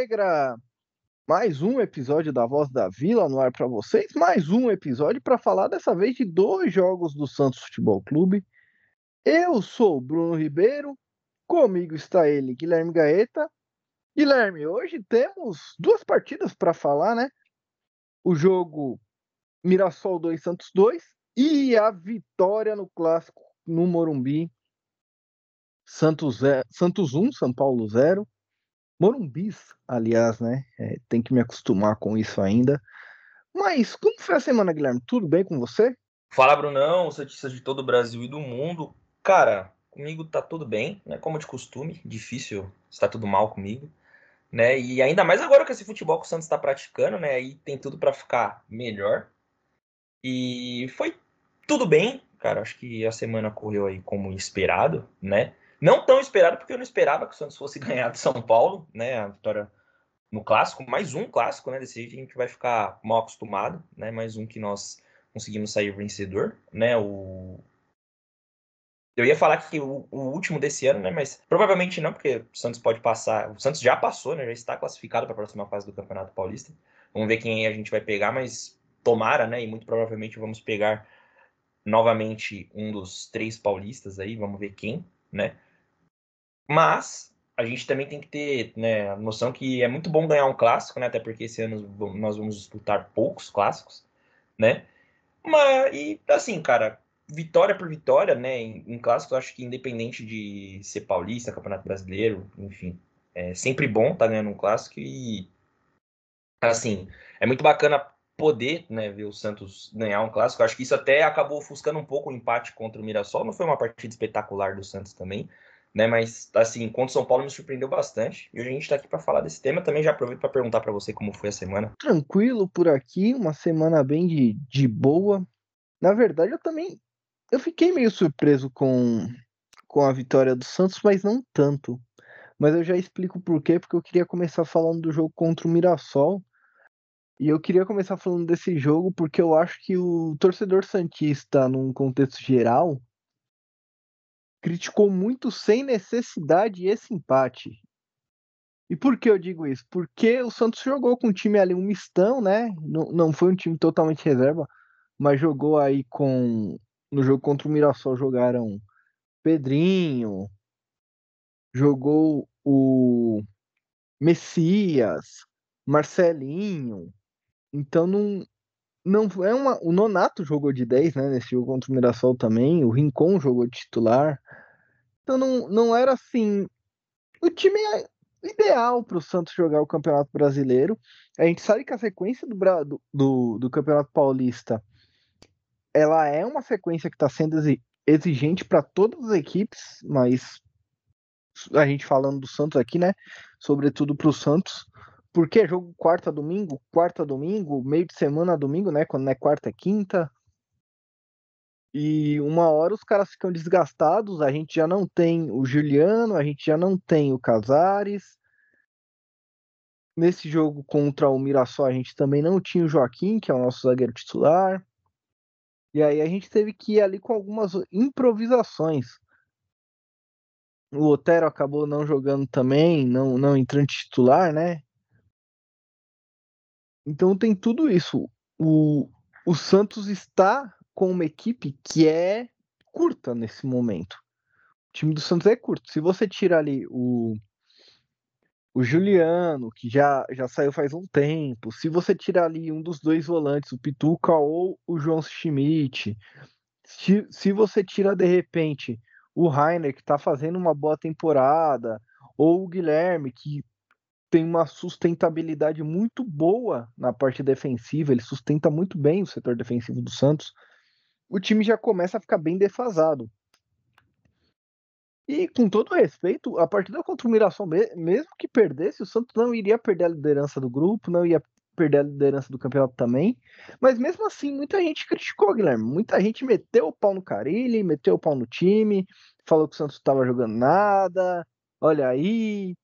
Alvinegra! Mais um episódio da Voz da Vila no ar para vocês. Mais um episódio para falar dessa vez de dois jogos do Santos Futebol Clube. Eu sou o Bruno Ribeiro, comigo está ele, Guilherme Gaeta. Guilherme, hoje temos duas partidas para falar, né? O jogo Mirassol 2 Santos 2 e a vitória no clássico no Morumbi Santos, Santos 1, São Paulo 0. Morumbis, aliás, né? É, tem que me acostumar com isso ainda. Mas como foi a semana, Guilherme? Tudo bem com você? Fala, Brunão, notícias de todo o Brasil e do mundo. Cara, comigo tá tudo bem, né? Como de costume, difícil está tudo mal comigo, né? E ainda mais agora que esse futebol que o Santos está praticando, né? Aí tem tudo para ficar melhor. E foi tudo bem, cara. Acho que a semana correu aí como esperado, né? Não tão esperado, porque eu não esperava que o Santos fosse ganhar de São Paulo, né? A vitória no clássico, mais um clássico, né? Desse jeito a gente vai ficar mal acostumado, né? Mais um que nós conseguimos sair vencedor, né? O... Eu ia falar que o, o, último desse ano, né? Mas provavelmente não, porque o Santos pode passar. O Santos já passou, né? Já está classificado para a próxima fase do Campeonato Paulista. Vamos ver quem a gente vai pegar, mas tomara, né? E muito provavelmente vamos pegar novamente um dos três paulistas aí. Vamos ver quem, né? Mas a gente também tem que ter né, a noção que é muito bom ganhar um clássico, né? Até porque esse ano nós vamos disputar poucos clássicos, né? Mas, e assim, cara, vitória por vitória, né? Em, em clássico, eu acho que independente de ser paulista, campeonato brasileiro, enfim, é sempre bom estar tá ganhando um clássico e assim, é muito bacana poder né, ver o Santos ganhar um clássico. Acho que isso até acabou ofuscando um pouco o empate contra o Mirassol. Não foi uma partida espetacular do Santos também, né? Mas, assim, contra o São Paulo me surpreendeu bastante. E hoje a gente está aqui para falar desse tema. Também já aproveito para perguntar para você como foi a semana. Tranquilo por aqui, uma semana bem de, de boa. Na verdade, eu também eu fiquei meio surpreso com, com a vitória do Santos, mas não tanto. Mas eu já explico por quê, porque eu queria começar falando do jogo contra o Mirassol. E eu queria começar falando desse jogo porque eu acho que o torcedor santista, num contexto geral, criticou muito sem necessidade esse empate. E por que eu digo isso? Porque o Santos jogou com um time ali, um mistão, né? Não, não foi um time totalmente reserva, mas jogou aí com. No jogo contra o Mirassol jogaram Pedrinho, jogou o Messias, Marcelinho. Então não, não é uma. O Nonato jogou de 10, né? Nesse jogo contra o Mirassol também. O Rincon jogou de titular. Então não, não era assim. O time é ideal para o Santos jogar o Campeonato Brasileiro. A gente sabe que a sequência do, do, do Campeonato Paulista ela é uma sequência que está sendo exigente para todas as equipes, mas a gente falando do Santos aqui, né? Sobretudo para o Santos, porque é jogo quarta domingo, quarta domingo, meio de semana domingo, né? Quando é quarta é quinta. E uma hora os caras ficam desgastados, a gente já não tem o Juliano, a gente já não tem o Casares. Nesse jogo contra o Mirassol, a gente também não tinha o Joaquim, que é o nosso zagueiro titular. E aí a gente teve que ir ali com algumas improvisações. O Otero acabou não jogando também, não, não entrando titular, né? Então tem tudo isso. O, o Santos está com uma equipe que é curta nesse momento. O time do Santos é curto. Se você tira ali o, o Juliano, que já, já saiu faz um tempo, se você tirar ali um dos dois volantes, o Pituca ou o João Schmidt, se, se você tira de repente o Rainer, que está fazendo uma boa temporada, ou o Guilherme, que tem uma sustentabilidade muito boa na parte defensiva, ele sustenta muito bem o setor defensivo do Santos, o time já começa a ficar bem defasado. E com todo respeito, a partida contra o Mirassol, mesmo que perdesse, o Santos não iria perder a liderança do grupo, não ia perder a liderança do campeonato também. Mas mesmo assim, muita gente criticou, Guilherme. Muita gente meteu o pau no Carilli, meteu o pau no time, falou que o Santos estava jogando nada. Olha aí,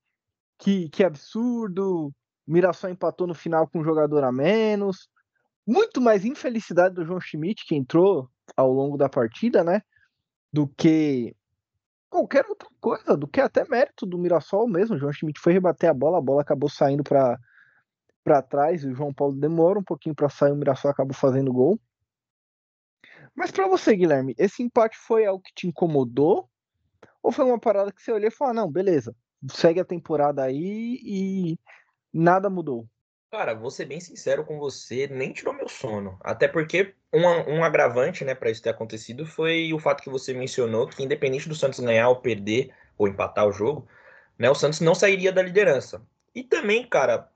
que, que absurdo. Mirassol empatou no final com um jogador a menos. Muito mais infelicidade do João Schmidt, que entrou ao longo da partida, né? Do que qualquer outra coisa, do que até mérito do Mirassol mesmo. O João Schmidt foi rebater a bola, a bola acabou saindo para para trás, o João Paulo demora um pouquinho para sair, o Mirassol acabou fazendo gol. Mas para você, Guilherme, esse empate foi algo que te incomodou? Ou foi uma parada que você olhou e falou: ah, não, beleza, segue a temporada aí e nada mudou? Cara, vou ser bem sincero com você, nem tirou meu sono. Até porque um, um agravante, né, para isso ter acontecido foi o fato que você mencionou que independente do Santos ganhar ou perder ou empatar o jogo, né, o Santos não sairia da liderança. E também, cara,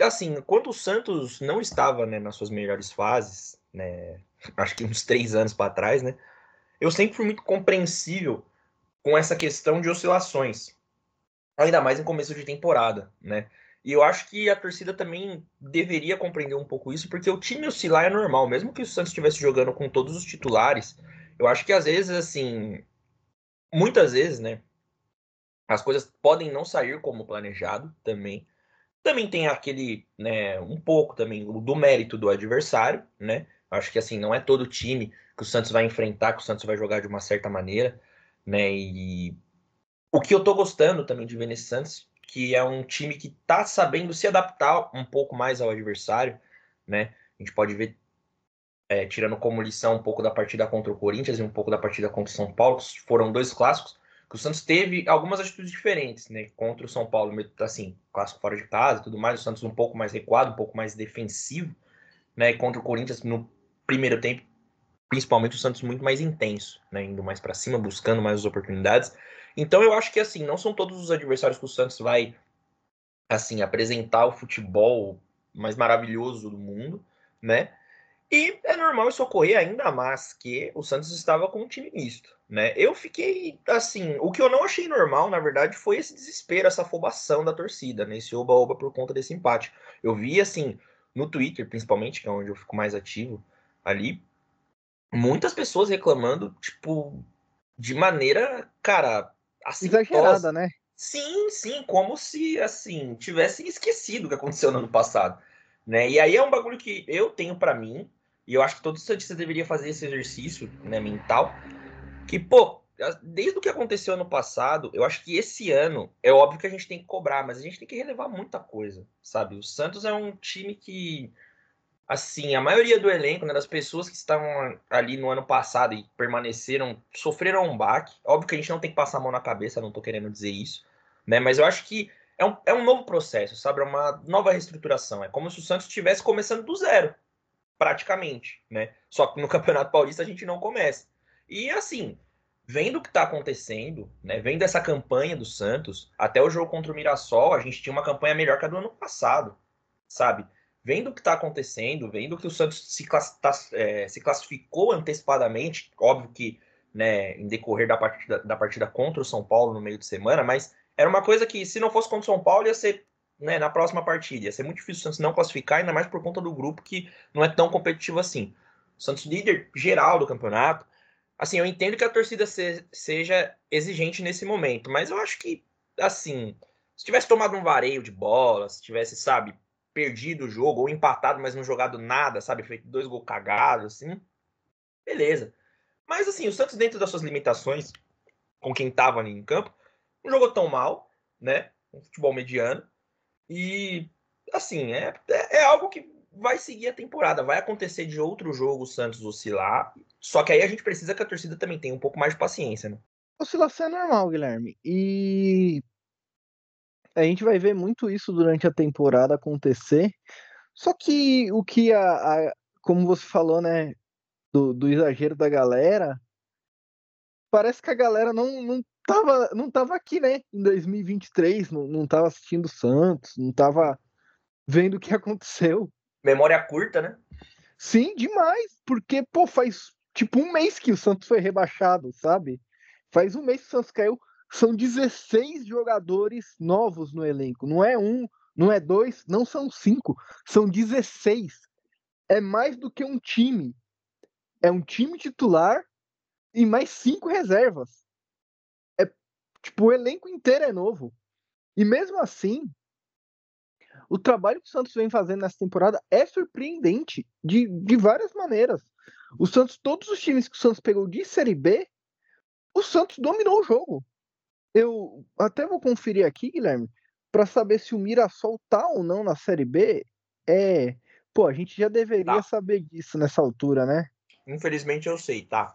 assim, quando o Santos não estava, né, nas suas melhores fases, né, acho que uns três anos para trás, né, eu sempre fui muito compreensível com essa questão de oscilações, ainda mais em começo de temporada, né. E eu acho que a torcida também deveria compreender um pouco isso, porque o time oscilar é normal, mesmo que o Santos estivesse jogando com todos os titulares. Eu acho que às vezes, assim, muitas vezes, né, as coisas podem não sair como planejado também. Também tem aquele, né, um pouco também do mérito do adversário, né? Acho que assim, não é todo time que o Santos vai enfrentar, que o Santos vai jogar de uma certa maneira, né? E o que eu tô gostando também de ver nesse Santos que é um time que está sabendo se adaptar um pouco mais ao adversário, né? A gente pode ver, é, tirando como lição um pouco da partida contra o Corinthians e um pouco da partida contra o São Paulo, que foram dois clássicos, que o Santos teve algumas atitudes diferentes, né? Contra o São Paulo, assim, clássico fora de casa e tudo mais, o Santos um pouco mais recuado, um pouco mais defensivo, né? E contra o Corinthians no primeiro tempo, principalmente o Santos muito mais intenso, né? Indo mais para cima, buscando mais as oportunidades. Então eu acho que assim, não são todos os adversários que o Santos vai assim apresentar o futebol mais maravilhoso do mundo, né? E é normal isso ocorrer ainda mais que o Santos estava com um time misto, né? Eu fiquei assim, o que eu não achei normal, na verdade, foi esse desespero, essa afobação da torcida, né? Esse oba-oba por conta desse empate. Eu vi assim, no Twitter, principalmente, que é onde eu fico mais ativo ali, muitas pessoas reclamando, tipo, de maneira, cara, exagerada, né? Sim, sim, como se assim tivessem esquecido o que aconteceu no ano passado, né? E aí é um bagulho que eu tenho para mim e eu acho que todos os santistas deveriam fazer esse exercício, né, mental, que pô, desde o que aconteceu ano passado, eu acho que esse ano é óbvio que a gente tem que cobrar, mas a gente tem que relevar muita coisa, sabe? O Santos é um time que assim, a maioria do elenco, né, das pessoas que estavam ali no ano passado e permaneceram, sofreram um baque. Óbvio que a gente não tem que passar a mão na cabeça, não tô querendo dizer isso, né? Mas eu acho que é um, é um novo processo, sabe? É uma nova reestruturação. É como se o Santos estivesse começando do zero, praticamente, né? Só que no Campeonato Paulista a gente não começa. E assim, vendo o que está acontecendo, né? Vendo essa campanha do Santos, até o jogo contra o Mirassol, a gente tinha uma campanha melhor que a do ano passado, sabe? Vendo o que está acontecendo, vendo que o Santos se, class, tá, é, se, classificou antecipadamente, óbvio que né, em decorrer da partida, da partida contra o São Paulo no meio de semana, mas era uma coisa que, se não fosse contra o São Paulo, ia ser né, na próxima partida. Ia ser muito difícil o Santos não classificar, ainda mais por conta do grupo que não é tão competitivo assim. O Santos líder geral do campeonato. Assim, eu entendo que a torcida se, seja exigente nesse momento, mas eu acho que, assim, se tivesse tomado um vareio de bola, se tivesse, sabe, perdido o jogo, ou empatado, mas não jogado nada, sabe? Feito dois gols cagados, assim. Beleza. Mas assim, o Santos, dentro das suas limitações, com quem tava ali em campo, não jogou tão mal, né? Um futebol mediano. E assim, é, é, é algo que vai seguir a temporada. Vai acontecer de outro jogo o Santos oscilar. Só que aí a gente precisa que a torcida também tenha um pouco mais de paciência, né? Oscilação é normal, Guilherme. E a gente vai ver muito isso durante a temporada acontecer. Só que o que a, a como você falou, né, do, do, exagero da galera, parece que a galera não, não tava, não tava aqui, né, em 2023, não, não tava assistindo Santos, não tava vendo o que aconteceu. Memória curta, né? Sim, demais, porque, pô, faz tipo um mês que o Santos foi rebaixado, sabe? Faz um mês que o Santos caiu são 16 jogadores novos no elenco. Não é um, não é dois, não são cinco, são 16. É mais do que um time. É um time titular e mais cinco reservas. É tipo o elenco inteiro é novo. E mesmo assim, o trabalho que o Santos vem fazendo nessa temporada é surpreendente de, de várias maneiras. O Santos, todos os times que o Santos pegou de Série B, o Santos dominou o jogo Eu até vou conferir aqui, Guilherme, para saber se o Mirassol tá ou não na Série B. É. Pô, a gente já deveria tá. saber disso nessa altura, né? Infelizmente eu sei, tá?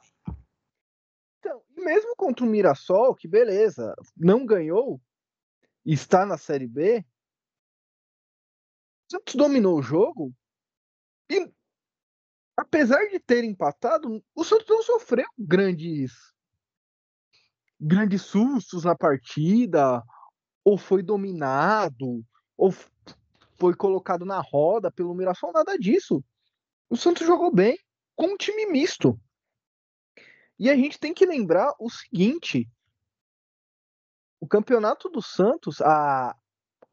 Então, mesmo contra o Mirassol, que beleza, não ganhou, está na Série B, o Santos dominou o jogo e, apesar de ter empatado, o Santos não sofreu grandes grandes sustos na partida, ou foi dominado, ou foi colocado na roda pelo Mirassol, nada disso. O Santos jogou bem com um time misto. E a gente tem que lembrar o seguinte: o campeonato do Santos, a,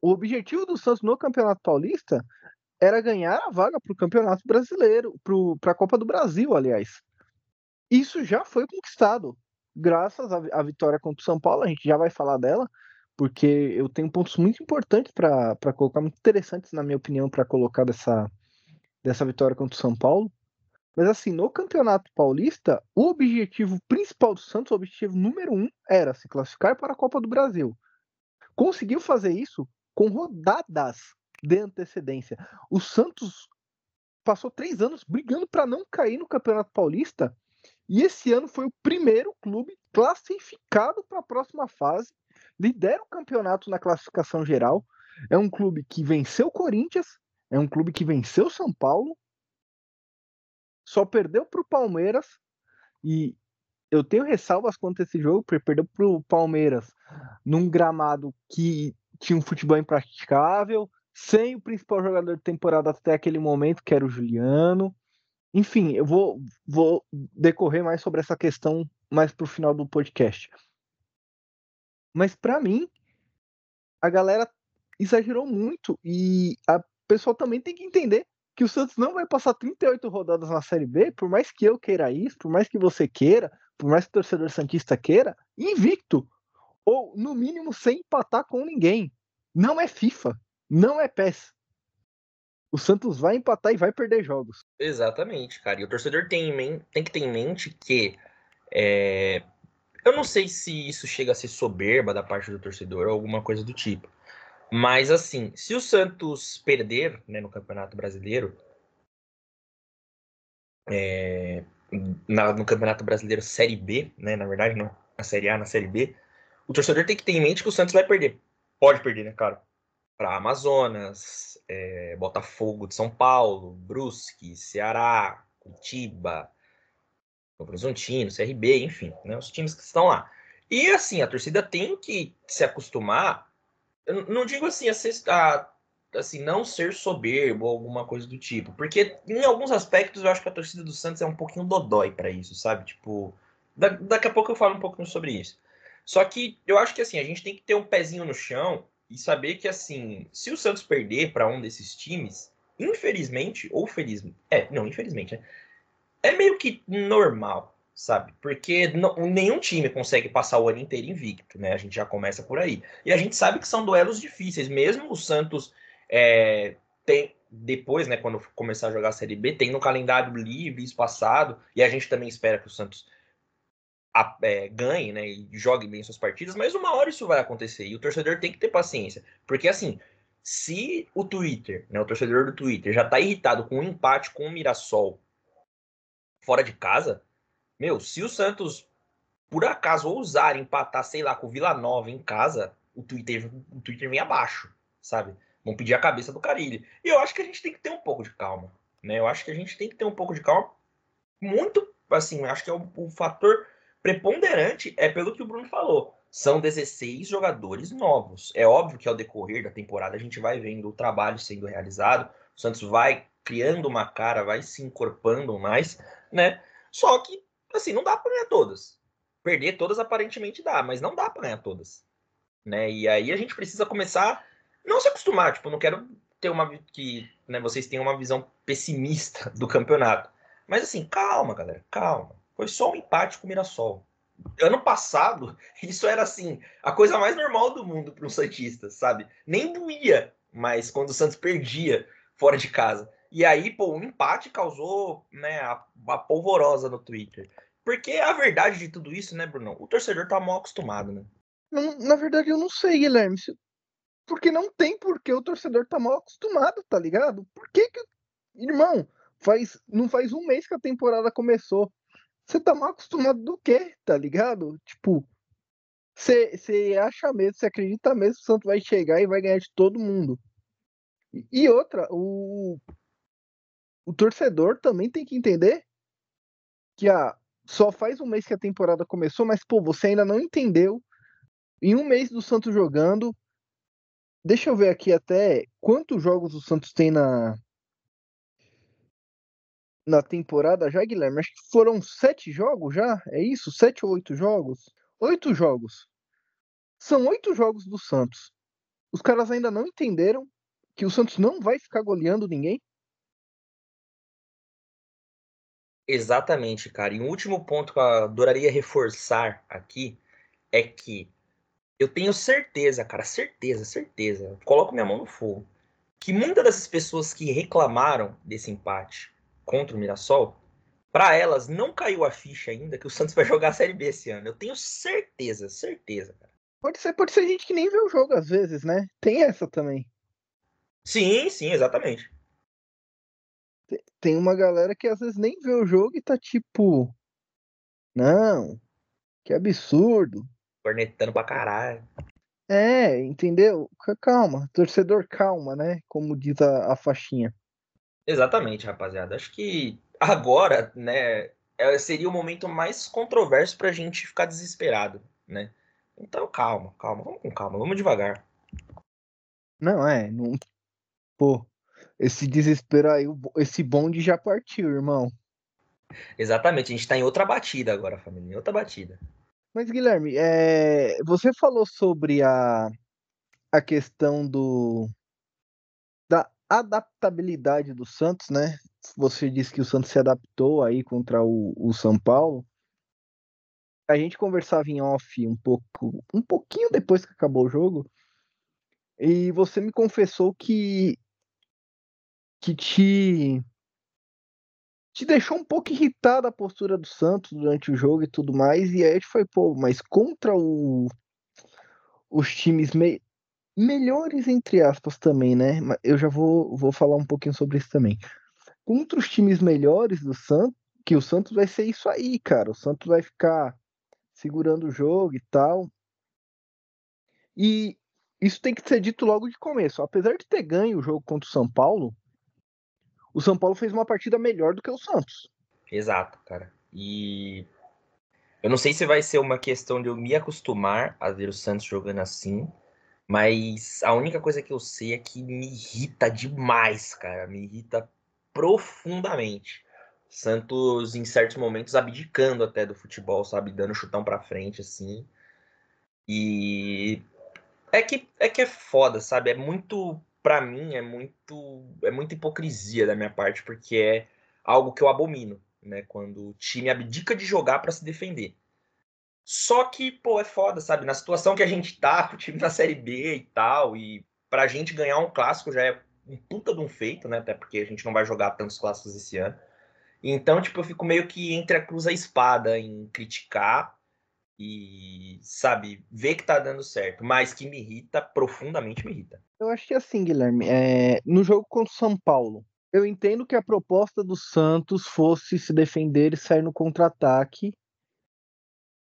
o objetivo do Santos no Campeonato Paulista era ganhar a vaga para o Campeonato Brasileiro, para a Copa do Brasil, aliás. Isso já foi conquistado, graças à, à, vitória contra o São Paulo. A gente já vai falar dela, porque eu tenho pontos muito importantes para colocar, muito interessantes, na minha opinião, para colocar dessa, dessa vitória contra o São Paulo. Mas assim, no Campeonato Paulista, o objetivo principal do Santos, o objetivo número um, era se classificar para a Copa do Brasil. Conseguiu fazer isso com rodadas de antecedência. O Santos passou três anos brigando para não cair no Campeonato Paulista e esse ano foi o primeiro clube classificado para a próxima fase, lidera o campeonato na classificação geral. É um clube que venceu o Corinthians, é um clube que venceu São Paulo só perdeu para o Palmeiras e eu tenho ressalvas quanto a esse jogo, porque perdeu para o Palmeiras num gramado que tinha um futebol impraticável, sem o principal jogador de temporada até aquele momento, que era o Juliano. Enfim, eu vou, vou decorrer mais sobre essa questão mais para o final do podcast. Mas para mim, a galera exagerou muito e a pessoa também tem que entender que o Santos não vai passar 38 rodadas na Série B, por mais que eu queira isso, por mais que você queira, por mais que o torcedor Santista queira, invicto. Ou, no mínimo, sem empatar com ninguém. Não é FIFA, não é PES. O Santos vai empatar e vai perder jogos. Exatamente, cara. E o torcedor tem, tem que ter em mente que. É... Eu não sei se isso chega a ser soberba da parte do torcedor ou alguma coisa do tipo. Mas, assim, se o Santos perder né, no Campeonato Brasileiro, é, na, no Campeonato Brasileiro Série B, né, na verdade, não, na Série A, na Série B, o torcedor tem que ter em mente que o Santos vai perder. Pode perder, né, cara? Para Amazonas, é, Botafogo de São Paulo, Brusque, Ceará, Curitiba, Horizontino, CRB, enfim, né, os times que estão lá. E assim, a torcida tem que se acostumar não digo assim, a, a, assim, não ser soberbo ou alguma coisa do tipo. Porque em alguns aspectos eu acho que a torcida do Santos é um pouquinho dodói para isso, sabe? Tipo, da, daqui a pouco eu falo um pouquinho sobre isso. Só que eu acho que assim, a gente tem que ter um pezinho no chão e saber que assim, se o Santos perder para um desses times, infelizmente ou felizmente, é, não, infelizmente, né? É meio que normal sabe? Porque não, nenhum time consegue passar o ano inteiro invicto, né? A gente já começa por aí. E a gente sabe que são duelos difíceis, mesmo o Santos é, tem depois, né, quando começar a jogar a Série B, tem no calendário livre espaçado, e a gente também espera que o Santos a, é, ganhe, né, e jogue bem suas partidas, mas uma hora isso vai acontecer, e o torcedor tem que ter paciência, porque assim, se o Twitter, né, o torcedor do Twitter já tá irritado com um empate com o Mirassol fora de casa, meu, se o Santos, por acaso, ousar empatar, sei lá, com o Vila Nova em casa, o Twitter, o Twitter vem abaixo, sabe? Vão pedir a cabeça do Carilli. E eu acho que a gente tem que ter um pouco de calma, né? Eu acho que a gente tem que ter um pouco de calma. Muito, assim, acho que é o, o fator preponderante é pelo que o Bruno falou. São 16 jogadores novos. É óbvio que ao decorrer da temporada a gente vai vendo o trabalho sendo realizado, o Santos vai criando uma cara, vai se encorpando mais, né? Só que assim, não dá para ganhar todas. Perder todas aparentemente dá, mas não dá para ganhar todas. Né? E aí a gente precisa começar não se acostumar, tipo, não quero ter uma que, né, vocês tenham uma visão pessimista do campeonato. Mas assim, calma, galera, calma. Foi só um empate com o Mirassol. Ano passado, isso era assim, a coisa mais normal do mundo para um santista, sabe? Nem doía, mas quando o Santos perdia fora de casa. E aí, pô, o um empate causou, né, a, a polvorosa no Twitter. Porque a verdade de tudo isso, né, Bruno? O torcedor tá mal acostumado, né? Não, na verdade, eu não sei, Guilherme. Porque não tem porque o torcedor tá mal acostumado, tá ligado? Por que que. Irmão, faz, não faz um mês que a temporada começou. Você tá mal acostumado do quê, tá ligado? Tipo, você acha mesmo, você acredita mesmo que o Santos vai chegar e vai ganhar de todo mundo. E, outra, o, o torcedor também tem que entender que ah, só faz um mês que a temporada começou, mas pô, você ainda não entendeu. Em um mês do Santos jogando, deixa eu ver aqui até quantos jogos o Santos tem na na temporada já, Guilherme. Acho que foram sete jogos já. É isso? Sete ou oito jogos? Oito jogos. São oito jogos do Santos. Os caras ainda não entenderam que o Santos não vai ficar goleando ninguém. Exatamente, cara. E um último ponto que eu adoraria reforçar aqui é que eu tenho certeza, cara, certeza, certeza, coloco minha mão no fogo, que muitas dessas pessoas que reclamaram desse empate contra o Mirassol, para elas não caiu a ficha ainda que o Santos vai jogar a Série B esse ano. Eu tenho certeza, certeza, cara. Pode ser, pode ser gente que nem vê o jogo às vezes, né? Tem essa também. Sim, sim, exatamente. Tem uma galera que às vezes nem vê o jogo e tá tipo. Não, que absurdo. Cornetando pra caralho. É, entendeu? Calma, torcedor calma, né? Como diz a, a faixinha. Exatamente, rapaziada. Acho que agora, né, é, seria o momento mais controverso pra gente ficar desesperado, né? Então, calma, calma, vamos com calma, vamos devagar. Não, é, não... pô, esse desespero aí, esse bonde já partiu, irmão. Exatamente, a gente tá em outra batida agora, família, em outra batida. Mas, Guilherme, é... você falou sobre a, a questão do adaptabilidade do Santos, né? Você disse que o Santos se adaptou aí contra o, o São Paulo. A gente conversava em off um pouco, um pouquinho depois que acabou o jogo, e você me confessou que que te te deixou um pouco irritada a postura do Santos durante o jogo e tudo mais, e aí a gente foi, pô, mas contra o, os times me, melhores, entre aspas, também, né? Eu já vou, vou falar um pouquinho sobre isso também. Contra os times melhores do Santos, que o Santos vai ser isso aí, cara. O Santos vai ficar segurando o jogo e tal. E isso tem que ser dito logo de começo. Apesar de ter ganho o jogo contra o São Paulo, o São Paulo fez uma partida melhor do que o Santos. Exato, cara. E eu não sei se vai ser uma questão de eu me acostumar a ver o Santos jogando assim, mas a única coisa que eu sei é que me irrita demais, cara. Me irrita profundamente. Santos, em certos momentos, abdicando até do futebol, sabe? Dando chutão pra frente, assim. E. É que é, que é foda, sabe? É muito. Pra mim, é muito. É muita hipocrisia da minha parte, porque é algo que eu abomino, né? Quando o time abdica de jogar para se defender. Só que, pô, é foda, sabe? Na situação que a gente tá, com o time na Série B e tal, e pra gente ganhar um clássico já é um puta de um feito, né? Até porque a gente não vai jogar tantos clássicos esse ano. Então, tipo, eu fico meio que entre a cruz e a espada em criticar e, sabe, ver que tá dando certo, mas que me irrita, profundamente me irrita. Eu acho que assim, Guilherme, é... no jogo contra o São Paulo, eu entendo que a proposta do Santos fosse se defender e sair no contra-ataque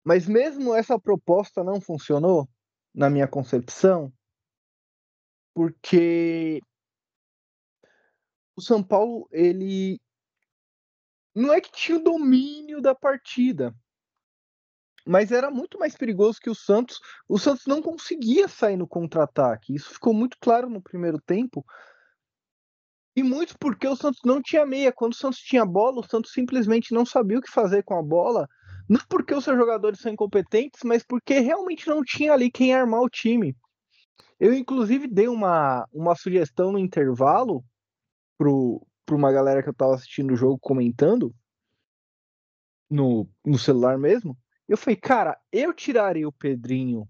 mas mesmo essa proposta não funcionou, na minha concepção, porque o São Paulo, ele não é que tinha o domínio da partida, mas era muito mais perigoso que o Santos. O Santos não conseguia sair no contra-ataque. Isso ficou muito claro no primeiro tempo. E muito porque o Santos não tinha meia. Quando o Santos tinha bola, o Santos simplesmente não sabia o que fazer com a bola não porque os seus jogadores são incompetentes, mas porque realmente não tinha ali quem armar o time. Eu, inclusive, dei uma, uma sugestão no intervalo para uma galera que eu tava assistindo o jogo comentando no, no celular mesmo. Eu falei, cara, eu tiraria o Pedrinho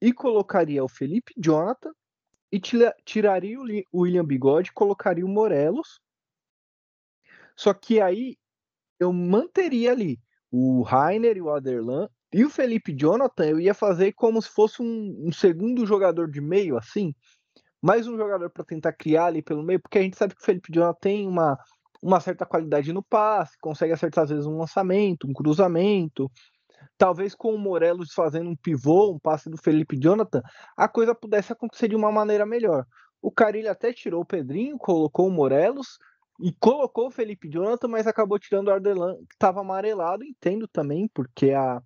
e colocaria o Felipe Jonathan e tiraria o William Bigode colocaria o Morelos. Só que aí eu manteria ali o Rainer e o Aderlan E o Felipe Jonathan, eu ia fazer como se fosse um, um segundo jogador de meio, assim. Mais um jogador para tentar criar ali pelo meio, porque a gente sabe que o Felipe Jonathan tem uma, uma certa qualidade no passe, consegue acertar às vezes um lançamento, um cruzamento. Talvez com o Morelos fazendo um pivô, um passe do Felipe Jonathan, a coisa pudesse acontecer de uma maneira melhor. O Carilho até tirou o Pedrinho, colocou o Morelos e colocou o Felipe Jonathan, mas acabou tirando o Ardelan, que estava amarelado. Entendo também, porque a,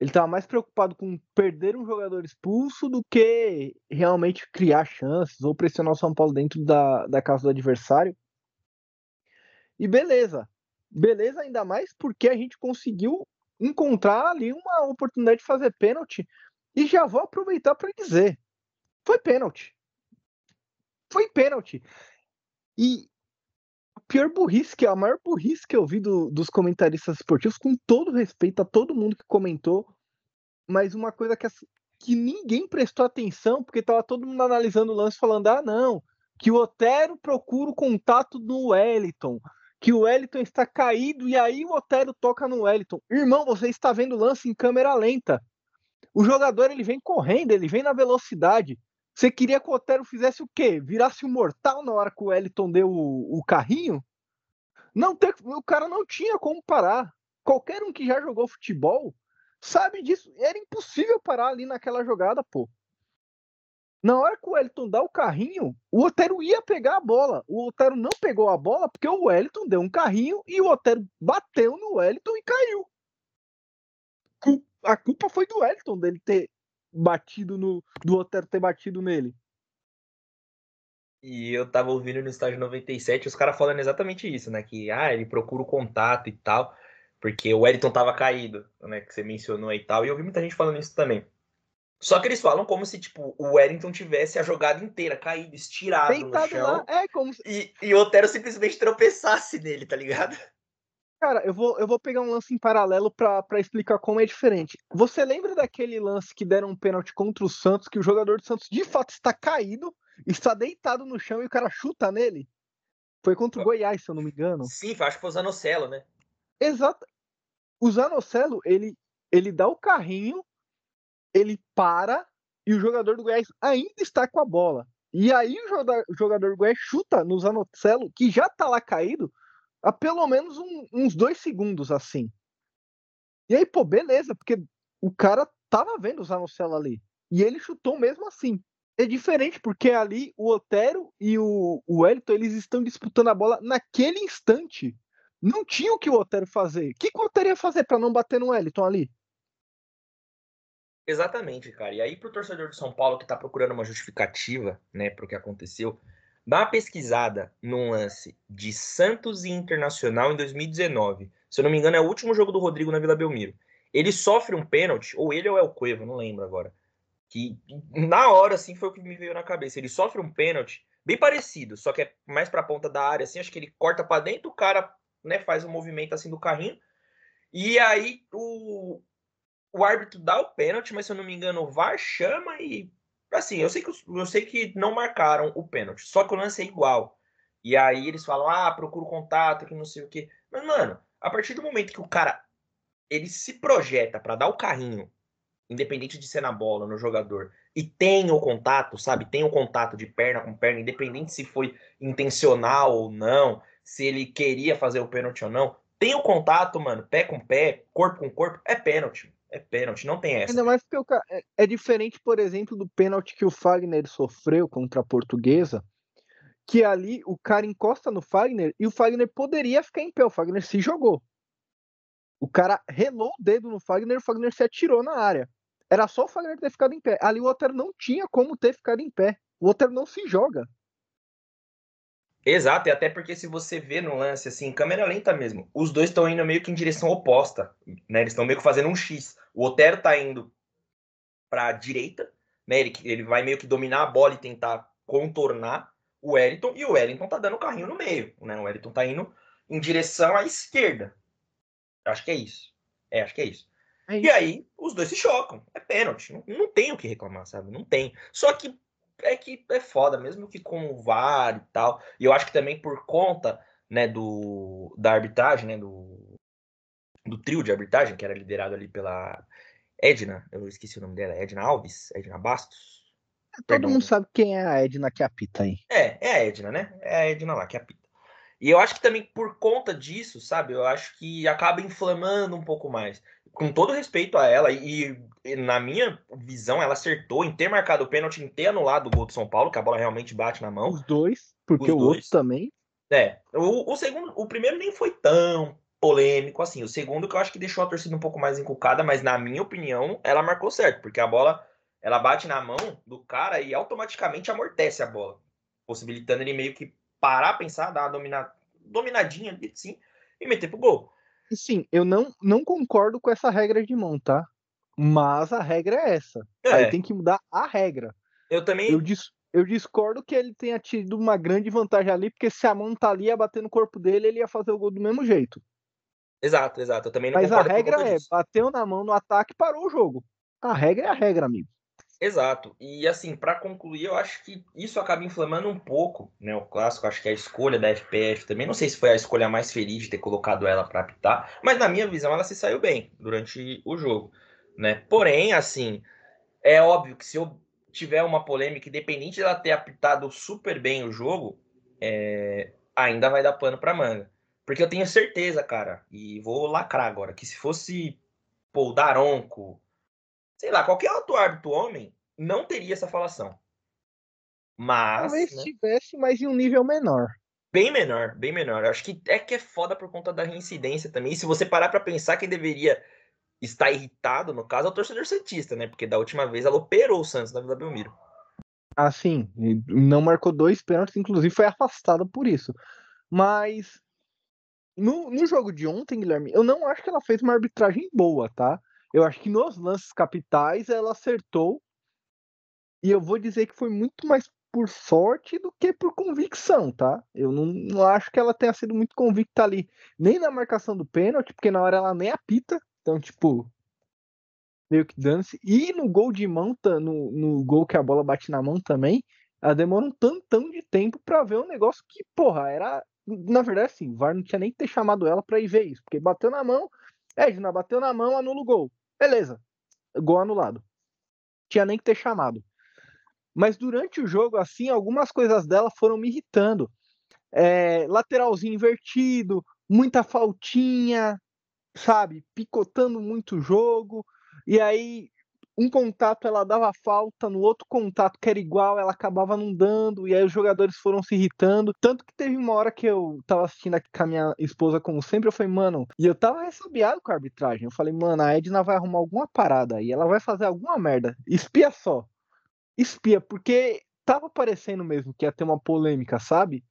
ele estava mais preocupado com perder um jogador expulso do que realmente criar chances ou pressionar o São Paulo dentro da, da casa do adversário. E beleza. Beleza, ainda mais porque a gente conseguiu encontrar ali uma oportunidade de fazer pênalti. E já vou aproveitar para dizer: foi pênalti. Foi pênalti. E pior burrice, que a maior burrice que eu vi do, dos comentaristas esportivos, com todo respeito a todo mundo que comentou, mas uma coisa que, assim, que ninguém prestou atenção, porque tava todo mundo analisando o lance falando: ah, não, que o Otero procura o contato do Wellington, que o Wellington está caído e aí o Otero toca no Wellington. Irmão, você está vendo o lance em câmera lenta. O jogador ele vem correndo, ele vem na velocidade. Você queria que o Otero fizesse o quê? Virasse um mortal na hora que o Wellington deu o, o carrinho? Não o cara não tinha como parar. Qualquer um que já jogou futebol sabe disso. Era impossível parar ali naquela jogada, pô. Na hora que o Wellington dá o carrinho, o Otero ia pegar a bola. O Otero não pegou a bola porque o Wellington deu um carrinho e o Otero bateu no Wellington e caiu. A culpa foi do Wellington dele ter batido no. do Otero ter batido nele. E eu tava ouvindo no estágio 97 os caras falando exatamente isso, né? Que ah, ele procura o contato e tal, porque o Wellington tava caído, né? Que você mencionou aí e tal. E eu ouvi muita gente falando isso também. Só que eles falam como se, tipo, o Wellington tivesse a jogada inteira caído, estirado Deitado no chão. Lá. É, como se... e, e o Otero simplesmente tropeçasse nele, tá ligado? Cara, eu vou, eu vou pegar um lance em paralelo para explicar como é diferente. Você lembra daquele lance que deram um pênalti contra o Santos, que o jogador do Santos de fato está caído, está deitado no chão e o cara chuta nele? Foi contra o Goiás, se eu não me engano. Sim, acho que foi o Zanocelo, né? Exato. O Zanocelo, ele, ele dá o carrinho, ele para e o jogador do Goiás ainda está com a bola. E aí o jogador do Goiás chuta no Zanocelo, que já tá lá caído, há pelo menos um, uns dois segundos assim. E aí, pô, beleza, porque o cara tava vendo o Zanocelo ali. E ele chutou mesmo assim. É diferente porque ali o Otero e o, o Wellington eles estão disputando a bola naquele instante. Não tinha o que o Otero fazer. O que, que o Otero ia fazer para não bater no Wellington ali? Exatamente, cara. E aí, pro torcedor de São Paulo que tá procurando uma justificativa, né, pro que aconteceu, Dá uma pesquisada num lance de Santos e Internacional em 2019. Se eu não me engano, é o último jogo do Rodrigo na Vila Belmiro. Ele sofre um pênalti, ou ele ou é o Cueva, não lembro agora. Que na hora, assim, foi o que me veio na cabeça. Ele sofre um pênalti bem parecido, só que é mais pra ponta da área, assim. Acho que ele corta para dentro, o cara né, faz um movimento assim do carrinho. E aí o, o árbitro dá o pênalti, mas se eu não me engano, o VAR chama e Assim, eu sei que, eu sei que não marcaram o pênalti, só que o lance é igual. E aí eles falam, ah, procura o contato, que não sei o quê. Mas, mano, a partir do momento que o cara ele se projeta para dar o carrinho, independente de ser na bola, no jogador, e tem o contato, sabe? Tem o contato de perna com perna, independente se foi intencional ou não, se ele queria fazer o pênalti ou não. Tem o contato, mano, pé com pé, corpo com corpo, é pênalti é pênalti, não tem essa. Ainda mais porque o, é, é diferente, por exemplo, do pênalti que o Fagner sofreu contra a portuguesa, que ali o cara encosta no Fagner e o Fagner poderia ficar em pé, o Fagner se jogou. O cara relou o dedo no Fagner, o Fagner se atirou na área. Era só o Fagner ter ficado em pé. Ali o Otero não tinha como ter ficado em pé. O Otero não se joga. Exato, e até porque se você vê no lance, assim, câmera lenta mesmo, os dois estão indo meio que em direção oposta, né? Eles estão meio que fazendo um X. O Otero tá indo para a direita, né? Ele, ele vai meio que dominar a bola e tentar contornar o Wellington, e o Wellington tá dando o carrinho no meio, né? O Wellington tá indo em direção à esquerda. Acho que é isso. É, acho que é isso. É isso. E aí, os dois se chocam. É pênalti. Não, não tem o que reclamar, sabe? Não tem. Só que é que é foda, mesmo que com o VAR e tal. E eu acho que também por conta, né, do da arbitragem, né, do do trio de arbitragem, que era liderado ali pela Edna, eu esqueci o nome dela, Edna Alves, Edna Bastos. Todo Perdão. mundo sabe quem é a Edna que apita aí. É, é a Edna, né? É a Edna lá que apita. E eu acho que também por conta disso, sabe, eu acho que acaba inflamando um pouco mais. Com todo respeito a ela, e, e na minha visão, ela acertou em ter marcado o pênalti, em ter anulado o gol do São Paulo, que a bola realmente bate na mão. Os dois, porque Os o dois. outro também. É, o, o segundo, o primeiro nem foi tão polêmico assim. O segundo que eu acho que deixou a torcida um pouco mais encucada, mas na minha opinião, ela marcou certo, porque a bola ela bate na mão do cara e automaticamente amortece a bola, possibilitando ele meio que parar, pensar, dar uma domina, dominadinha assim e meter pro gol. Sim, eu não, não concordo com essa regra de mão, tá? Mas a regra é essa. É. Aí tem que mudar a regra. Eu também. Eu, dis, eu discordo que ele tenha tido uma grande vantagem ali, porque se a mão tá ali, ia bater no corpo dele, ele ia fazer o gol do mesmo jeito. Exato, exato. Eu também não Mas a regra é, bateu na mão no ataque, parou o jogo. A regra é a regra, amigo. Exato. E assim, para concluir, eu acho que isso acaba inflamando um pouco, né? O clássico, acho que a escolha da FPF também, não sei se foi a escolha mais feliz de ter colocado ela para apitar, mas na minha visão ela se saiu bem durante o jogo, né? Porém, assim, é óbvio que se eu tiver uma polêmica, independente dela ter apitado super bem o jogo, é... ainda vai dar pano para manga. Porque eu tenho certeza, cara, e vou lacrar agora, que se fosse o Daronco, sei lá, qualquer outro árbitro homem, não teria essa falação. Mas. Talvez né? tivesse, mas em um nível menor. Bem menor, bem menor. Eu acho que é que é foda por conta da reincidência também. E se você parar para pensar, quem deveria estar irritado, no caso, é o torcedor Santista, né? Porque da última vez ela operou o Santos na Vila Belmiro. Ah, sim. Não marcou dois pênaltis, inclusive foi afastado por isso. Mas no, no jogo de ontem, Guilherme, eu não acho que ela fez uma arbitragem boa, tá? Eu acho que nos lances capitais ela acertou. E eu vou dizer que foi muito mais por sorte do que por convicção, tá? Eu não, não acho que ela tenha sido muito convicta ali, nem na marcação do pênalti, porque na hora ela nem apita. Então, tipo, meio que dance. E no gol de mão, no, no gol que a bola bate na mão também, ela demora um tantão de tempo para ver um negócio que, porra, era na verdade, assim, o VAR não tinha nem que ter chamado ela para ir ver isso, porque bateu na mão, Edna bateu na mão, anula o gol. Beleza, gol anulado. Tinha nem que ter chamado. Mas durante o jogo, assim, algumas coisas dela foram me irritando. É, lateralzinho invertido, muita faltinha, sabe? Picotando muito o jogo. E aí um contato ela dava falta, no outro contato que era igual, ela acabava não dando, e aí os jogadores foram se irritando. Tanto que teve uma hora que eu tava assistindo aqui com a minha esposa, como sempre, eu falei, mano, e eu tava ressabiado com a arbitragem. Eu falei, mano, a Edna vai arrumar alguma parada aí, ela vai fazer alguma merda. Espia só. Espia, porque tava parecendo mesmo que ia ter uma polêmica, sabe?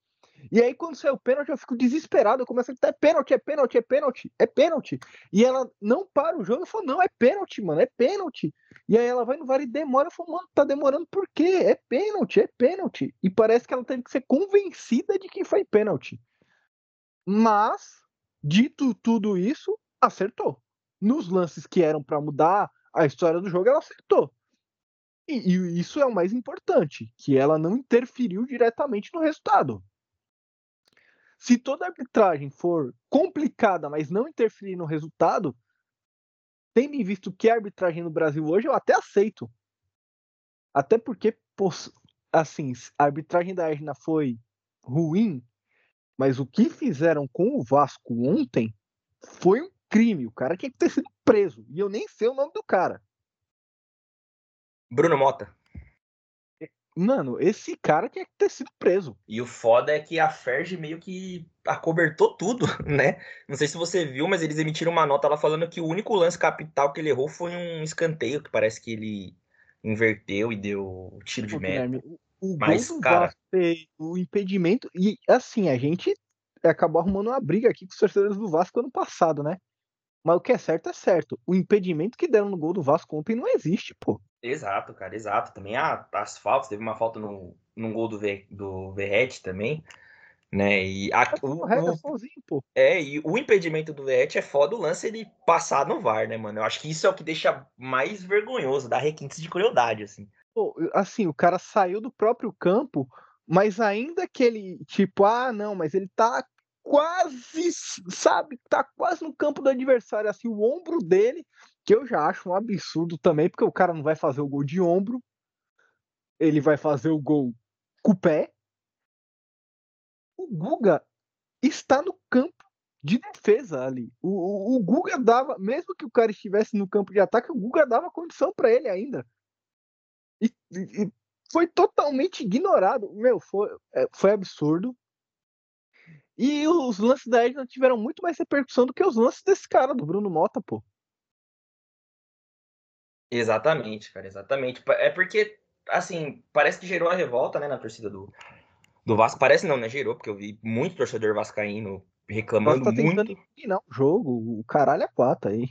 E aí, quando sai o pênalti, eu fico desesperado. Eu começo a gritar: é pênalti, é pênalti, é pênalti, é pênalti. E ela não para o jogo. Eu falo: não, é pênalti, mano, é pênalti. E aí ela vai no VAR e demora. Eu falo: mano, tá demorando por quê? É pênalti, é pênalti. E parece que ela teve que ser convencida de que foi pênalti. Mas, dito tudo isso, acertou. Nos lances que eram para mudar a história do jogo, ela acertou. E, e isso é o mais importante, que ela não interferiu diretamente no resultado. Se toda arbitragem for complicada, mas não interferir no resultado, tendo em visto que a arbitragem no Brasil hoje, eu até aceito. Até porque, assim, a arbitragem da Edna foi ruim, mas o que fizeram com o Vasco ontem foi um crime. O cara tinha que ter sido preso. E eu nem sei o nome do cara. Bruno Mota. Mano, esse cara tinha que ter sido preso. E o foda é que a Ferg meio que acobertou tudo, né? Não sei se você viu, mas eles emitiram uma nota lá falando que o único lance capital que ele errou foi um escanteio, que parece que ele inverteu e deu tiro de meta. O mas, cara... o impedimento. E assim, a gente acabou arrumando uma briga aqui com os torcedores do Vasco ano passado, né? Mas o que é certo é certo. O impedimento que deram no gol do Vasco ontem não existe, pô. Exato, cara, exato. Também ah, as faltas, teve uma falta no, no gol do, v, do Verrete também, né? E a, o, o, sozinho, pô. É, e o impedimento do Verrete é foda o lance ele passar no VAR, né, mano? Eu acho que isso é o que deixa mais vergonhoso, dá requintes de crueldade, assim. Pô, assim, o cara saiu do próprio campo, mas ainda que ele, tipo, ah, não, mas ele tá quase, sabe, tá quase no campo do adversário, assim, o ombro dele, que eu já acho um absurdo também, porque o cara não vai fazer o gol de ombro, ele vai fazer o gol com o pé. O Guga está no campo de defesa ali. O, o, o, Guga dava, mesmo que o cara estivesse no campo de ataque, o Guga dava condição para ele ainda. E, e, foi totalmente ignorado. Meu, foi, é, foi absurdo. E os lances da Edna tiveram muito mais repercussão do que os lances desse cara, do Bruno Mota, pô. Exatamente, cara, exatamente. É porque, assim, parece que gerou a revolta, né, na torcida do, do Vasco. Parece não, né? Gerou, porque eu vi muito torcedor vascaíno reclamando tá muito. Não, jogo, o caralho é quatro aí.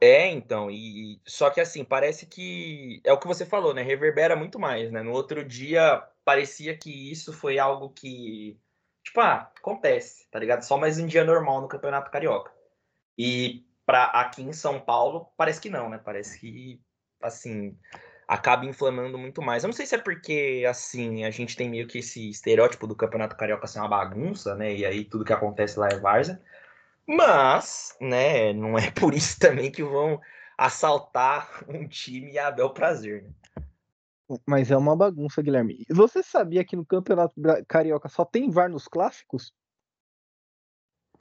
É, então, e só que assim, parece que é o que você falou, né? Reverbera muito mais, né? No outro dia parecia que isso foi algo que tipo, ah, acontece, tá ligado? Só mais um dia normal no Campeonato Carioca. E para aqui em São Paulo, parece que não, né? Parece que assim, acaba inflamando muito mais. Eu não sei se é porque, assim, a gente tem meio que esse estereótipo do Campeonato Carioca ser uma bagunça, né? E aí tudo que acontece lá é várzea. Mas, né, não é por isso também que vão assaltar um time a bel prazer, né? Mas é uma bagunça, Guilherme. Você sabia que no Campeonato Carioca só tem VAR nos clássicos?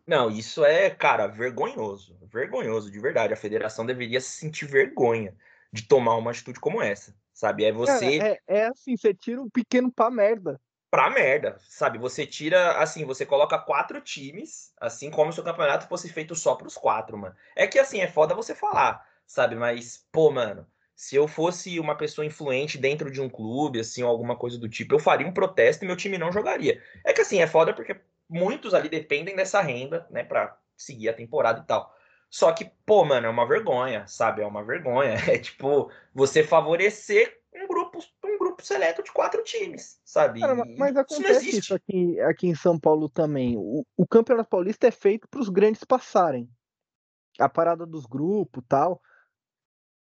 Não, isso é, cara, vergonhoso. Vergonhoso, de verdade. A federação deveria se sentir vergonha de tomar uma atitude como essa, sabe? É você. Cara, é, é, assim, você tira um pequeno pra merda pra merda, sabe? Você tira, assim, você coloca quatro times, assim como se o campeonato fosse feito só pros quatro, mano. É que, assim, é foda você falar, sabe? Mas, pô, mano, se eu fosse uma pessoa influente dentro de um clube, assim, ou alguma coisa do tipo, eu faria um protesto e meu time não jogaria. É que, assim, é foda porque muitos ali dependem dessa renda, né, pra seguir a temporada e tal. Só que, pô, mano, é uma vergonha, sabe? É uma vergonha. É tipo, você favorecer um grupo, um grupo seleto de quatro times, sabe? Cara, mas acontece isso, isso aqui, aqui em São Paulo também. O, o Campeonato Paulista é feito para os grandes passarem. A parada dos grupos tal.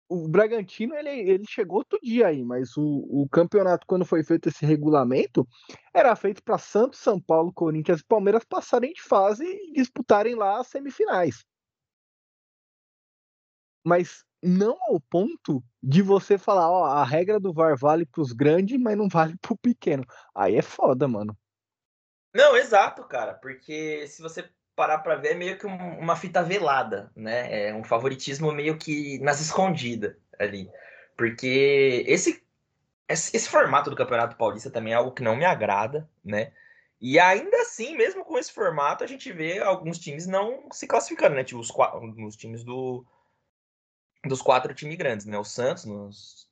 O Bragantino ele, ele chegou outro dia aí, mas o, o campeonato, quando foi feito esse regulamento, era feito para Santos, São Paulo, Corinthians e Palmeiras passarem de fase e disputarem lá as semifinais. Mas não ao ponto de você falar, ó, a regra do VAR vale pros grandes, mas não vale pro pequeno. Aí é foda, mano. Não, exato, cara, porque se você parar para ver é meio que um, uma fita velada, né? É um favoritismo meio que nas escondidas ali. Porque esse, esse, esse formato do Campeonato Paulista também é algo que não me agrada, né? E ainda assim, mesmo com esse formato, a gente vê alguns times não se classificando, né? Tipo, os, os times do, dos quatro times grandes, né? O Santos nos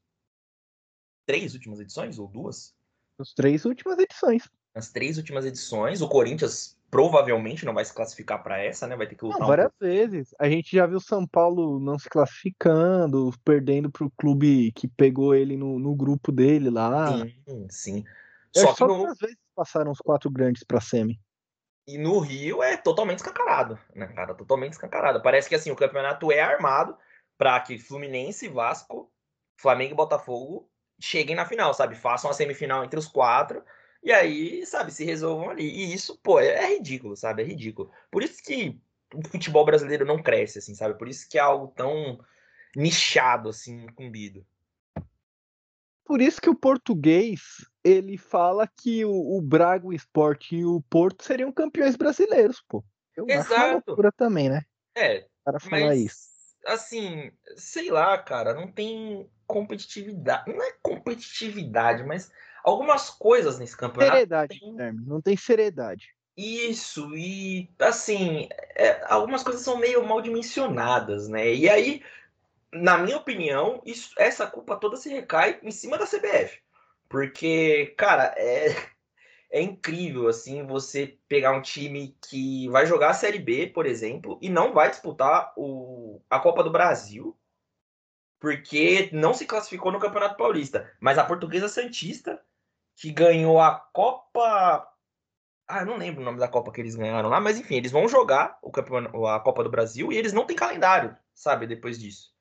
três últimas edições ou duas? Nas três últimas edições. Nas três últimas edições, o Corinthians provavelmente não vai se classificar para essa, né? Vai ter que lutar. Não, várias um vezes. A gente já viu São Paulo não se classificando, perdendo pro clube que pegou ele no, no grupo dele lá. Sim, sim. Só, que no... vezes passaram os quatro grandes para semi. E no Rio é totalmente escancarado, né, cara? Totalmente escancarado. Parece que assim, o campeonato é armado para que Fluminense, Vasco, Flamengo e Botafogo cheguem na final, sabe? Façam a semifinal entre os quatro e aí, sabe, se resolvam ali. E isso, pô, é, é ridículo, sabe? É ridículo. Por isso que o futebol brasileiro não cresce, assim, sabe? Por isso que é algo tão nichado, assim, incumbido. Por isso que o português ele fala que o, o Braga, o Sport e o Porto seriam campeões brasileiros, pô. Eu Exato. Acho uma também, né? É. Para falar mas... isso assim, sei lá, cara, não tem competitividade. Não é competitividade, mas algumas coisas nesse campeonato. Seriedade, tem... Guilherme, não tem seriedade. Isso, e assim, é, algumas coisas são meio mal dimensionadas, né? E aí, na minha opinião, isso, essa culpa toda se recai em cima da CBF. Porque, cara, é, é incrível, assim, você pegar um time que vai jogar a Série B, por exemplo, e não vai disputar o, a Copa do Brasil, porque não se classificou no Campeonato Paulista. Mas a Portuguesa Santista, que ganhou a Copa. Ah, não lembro o nome da Copa que eles ganharam lá, mas enfim, eles vão jogar o campeonato, a Copa do Brasil e eles não têm calendário, sabe, depois disso.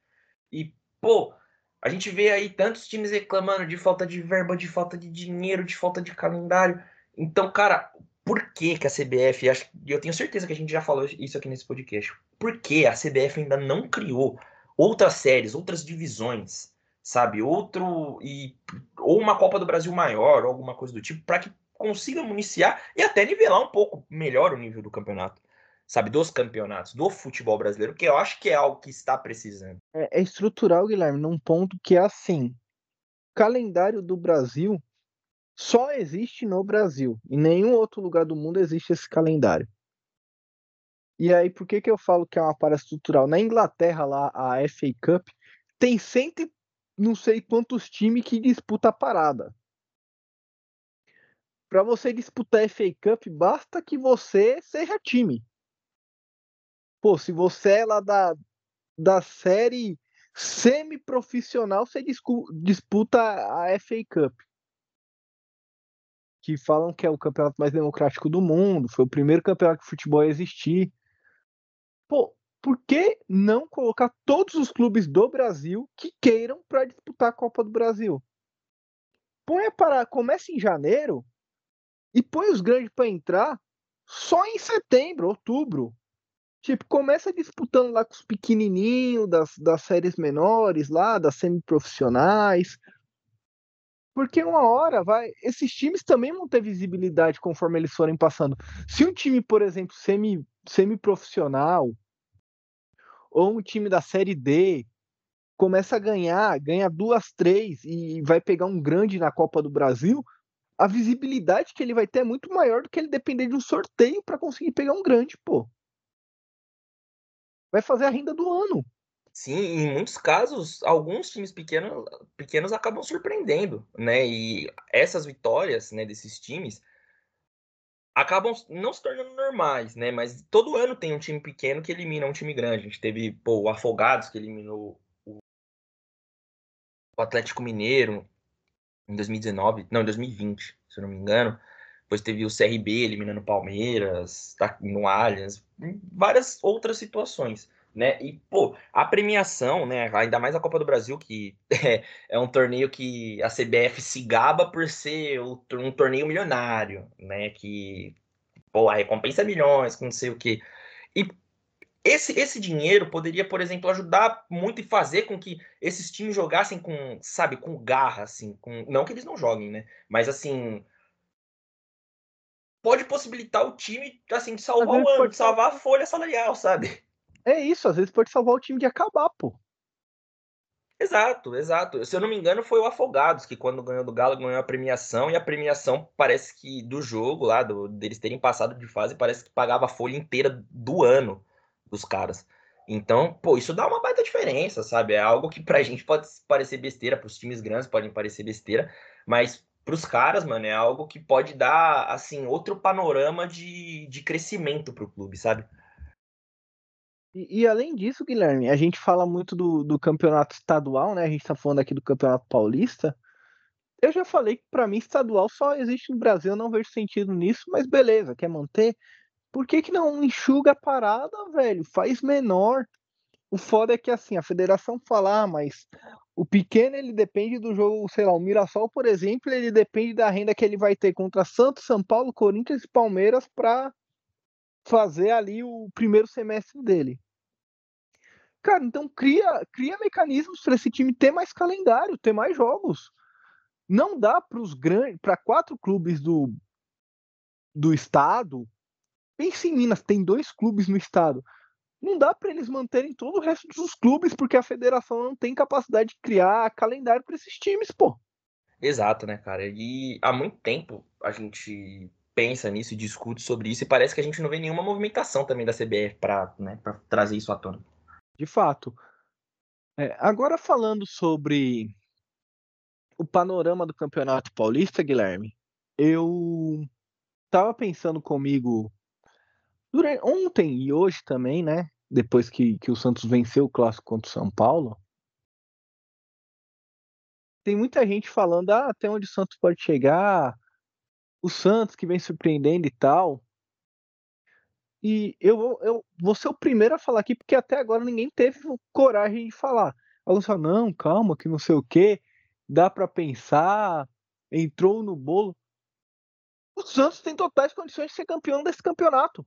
E, pô, a gente vê aí tantos times reclamando de falta de verba, de falta de dinheiro, de falta de calendário. Então, cara, por que, que a CBF, acho, eu tenho certeza que a gente já falou isso aqui nesse podcast, por que a CBF ainda não criou outras séries, outras divisões, sabe? Outro. E, ou uma Copa do Brasil maior, alguma coisa do tipo, para que consiga municiar e até nivelar um pouco melhor o nível do campeonato. Sabe, dos campeonatos, do futebol brasileiro, que eu acho que é algo que está precisando. É, é estrutural, Guilherme, num ponto que é assim: o calendário do Brasil só existe no Brasil. Em nenhum outro lugar do mundo existe esse calendário. E aí, por que, que eu falo que é uma para estrutural? Na Inglaterra, lá, a FA Cup, tem cento não sei quantos times que disputa a parada. Para você disputar a FA Cup, basta que você seja time. Pô, se você é lá da, da série semi-profissional, você disputa a FA Cup que falam que é o campeonato mais democrático do mundo, foi o primeiro campeonato de futebol a existir. Pô, por que não colocar todos os clubes do Brasil que queiram para disputar a Copa do Brasil? Põe para começa em janeiro e põe os grandes para entrar só em setembro, outubro. Tipo, começa disputando lá com os pequenininhos das, das séries menores lá, das semiprofissionais, porque uma hora vai. Esses times também vão ter visibilidade conforme eles forem passando. Se um time, por exemplo, semi, semi-profissional, ou um time da série D, começa a ganhar, ganha duas, três e vai pegar um grande na Copa do Brasil, a visibilidade que ele vai ter é muito maior do que ele depender de um sorteio para conseguir pegar um grande, pô. Vai fazer a renda do ano. Sim, em muitos casos, alguns times pequenos, pequenos acabam surpreendendo, né? E essas vitórias, né, desses times acabam não se tornando normais, né? Mas todo ano tem um time pequeno que elimina um time grande. A gente teve, pô, o Afogados que eliminou o Atlético Mineiro em 2019, não, em 2020, se eu não me engano. Depois teve o CRB eliminando o Palmeiras, tá, no Allianz, várias outras situações né? E, pô, a premiação, né? Ainda mais a Copa do Brasil, que é, é um torneio que a CBF se gaba por ser um torneio milionário, né? Que, pô, a recompensa é milhões, não sei o quê. E esse, esse dinheiro poderia, por exemplo, ajudar muito e fazer com que esses times jogassem com, sabe, com garra, assim, com... não que eles não joguem, né? Mas, assim, pode possibilitar o time, assim, de salvar o ano, de salvar a folha salarial, sabe? É isso, às vezes pode salvar o time de acabar, pô. Exato, exato. Se eu não me engano, foi o Afogados que, quando ganhou do Galo, ganhou a premiação. E a premiação parece que do jogo lá, do, deles terem passado de fase, parece que pagava a folha inteira do ano dos caras. Então, pô, isso dá uma baita diferença, sabe? É algo que pra gente pode parecer besteira, pros times grandes podem parecer besteira, mas pros caras, mano, é algo que pode dar, assim, outro panorama de, de crescimento pro clube, sabe? E, e, além disso, Guilherme, a gente fala muito do, do campeonato estadual, né? A gente tá falando aqui do campeonato paulista. Eu já falei que para mim estadual só existe no Brasil, eu não vejo sentido nisso, mas beleza, quer manter? Por que, que não enxuga a parada, velho? Faz menor. O foda é que assim, a federação fala, ah, mas o pequeno ele depende do jogo, sei lá, o Mirassol, por exemplo, ele depende da renda que ele vai ter contra Santos, São Paulo, Corinthians e Palmeiras para fazer ali o primeiro semestre dele. Cara, então cria, cria mecanismos para esse time ter mais calendário, ter mais jogos. Não dá para os grandes, para quatro clubes do do estado. Pense em Minas, tem dois clubes no estado. Não dá para eles manterem todo o resto dos clubes porque a federação não tem capacidade de criar calendário para esses times, pô. Exato, né, cara? E há muito tempo a gente pensa nisso e discute sobre isso, e parece que a gente não vê nenhuma movimentação também da CBF para né, trazer isso à tona. De fato. É, agora falando sobre o panorama do Campeonato Paulista, Guilherme, eu estava pensando comigo durante, ontem e hoje também, né? Depois que, que o Santos venceu o clássico contra o São Paulo. Tem muita gente falando ah, até onde o Santos pode chegar, o Santos que vem surpreendendo e tal. E eu, eu vou ser o primeiro a falar aqui, porque até agora ninguém teve coragem de falar. Alguns falam, não, calma, que não sei o que, dá para pensar, entrou no bolo. O Santos tem totais condições de ser campeão desse campeonato.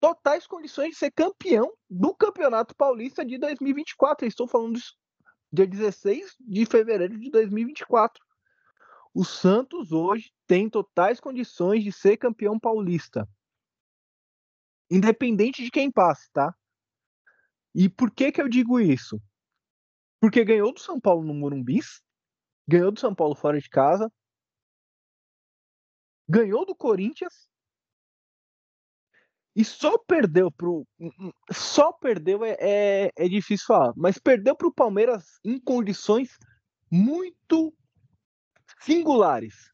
Totais condições de ser campeão do Campeonato Paulista de 2024. Eu estou falando disso dia 16 de fevereiro de 2024. O Santos hoje tem totais condições de ser campeão paulista. Independente de quem passe, tá? E por que que eu digo isso? Porque ganhou do São Paulo no Morumbi, ganhou do São Paulo fora de casa, ganhou do Corinthians e só perdeu pro. Só perdeu é, é, é difícil falar, mas perdeu pro Palmeiras em condições muito singulares.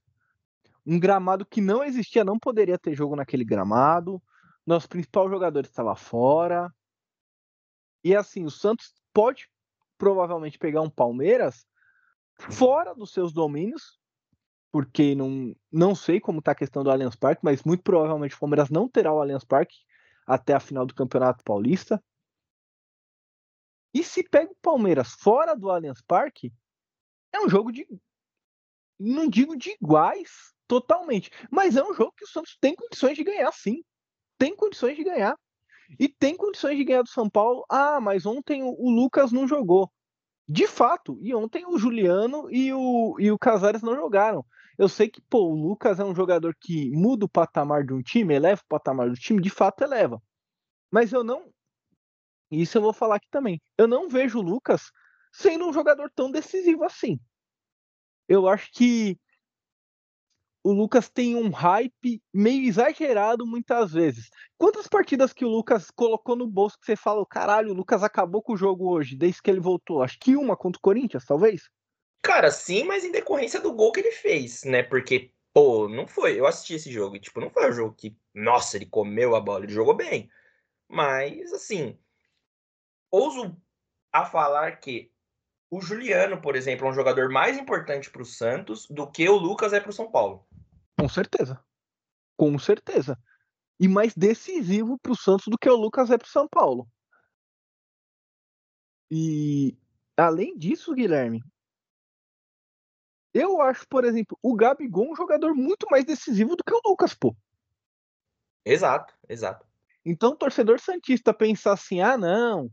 Um gramado que não existia, não poderia ter jogo naquele gramado. Nosso principal jogador estava fora. E assim, o Santos pode provavelmente pegar um Palmeiras fora dos seus domínios, porque não, não sei como está a questão do Allianz Parque, mas muito provavelmente o Palmeiras não terá o Allianz Parque até a final do Campeonato Paulista. E se pega o Palmeiras fora do Allianz Parque, é um jogo de. Não digo de iguais totalmente, mas é um jogo que o Santos tem condições de ganhar, sim. Tem condições de ganhar. E tem condições de ganhar do São Paulo. Ah, mas ontem o Lucas não jogou. De fato, e ontem o Juliano e o, e o Casares não jogaram. Eu sei que, pô, o Lucas é um jogador que muda o patamar de um time, eleva o patamar do time, de fato eleva. Mas eu não. Isso eu vou falar aqui também. Eu não vejo o Lucas sendo um jogador tão decisivo assim. Eu acho que o Lucas tem um hype meio exagerado muitas vezes. Quantas partidas que o Lucas colocou no bolso que você fala, caralho, o Lucas acabou com o jogo hoje, desde que ele voltou? Acho que uma contra o Corinthians, talvez? Cara, sim, mas em decorrência do gol que ele fez, né? Porque, pô, não foi. Eu assisti esse jogo e, tipo, não foi um jogo que, nossa, ele comeu a bola, ele jogou bem. Mas, assim, ouso a falar que o Juliano, por exemplo, é um jogador mais importante para o Santos do que o Lucas é para o São Paulo. Com certeza. Com certeza. E mais decisivo para o Santos do que o Lucas é para o São Paulo. E além disso, Guilherme, eu acho, por exemplo, o Gabigol um jogador muito mais decisivo do que o Lucas, pô. Exato, exato. Então, o torcedor Santista pensar assim: ah, não,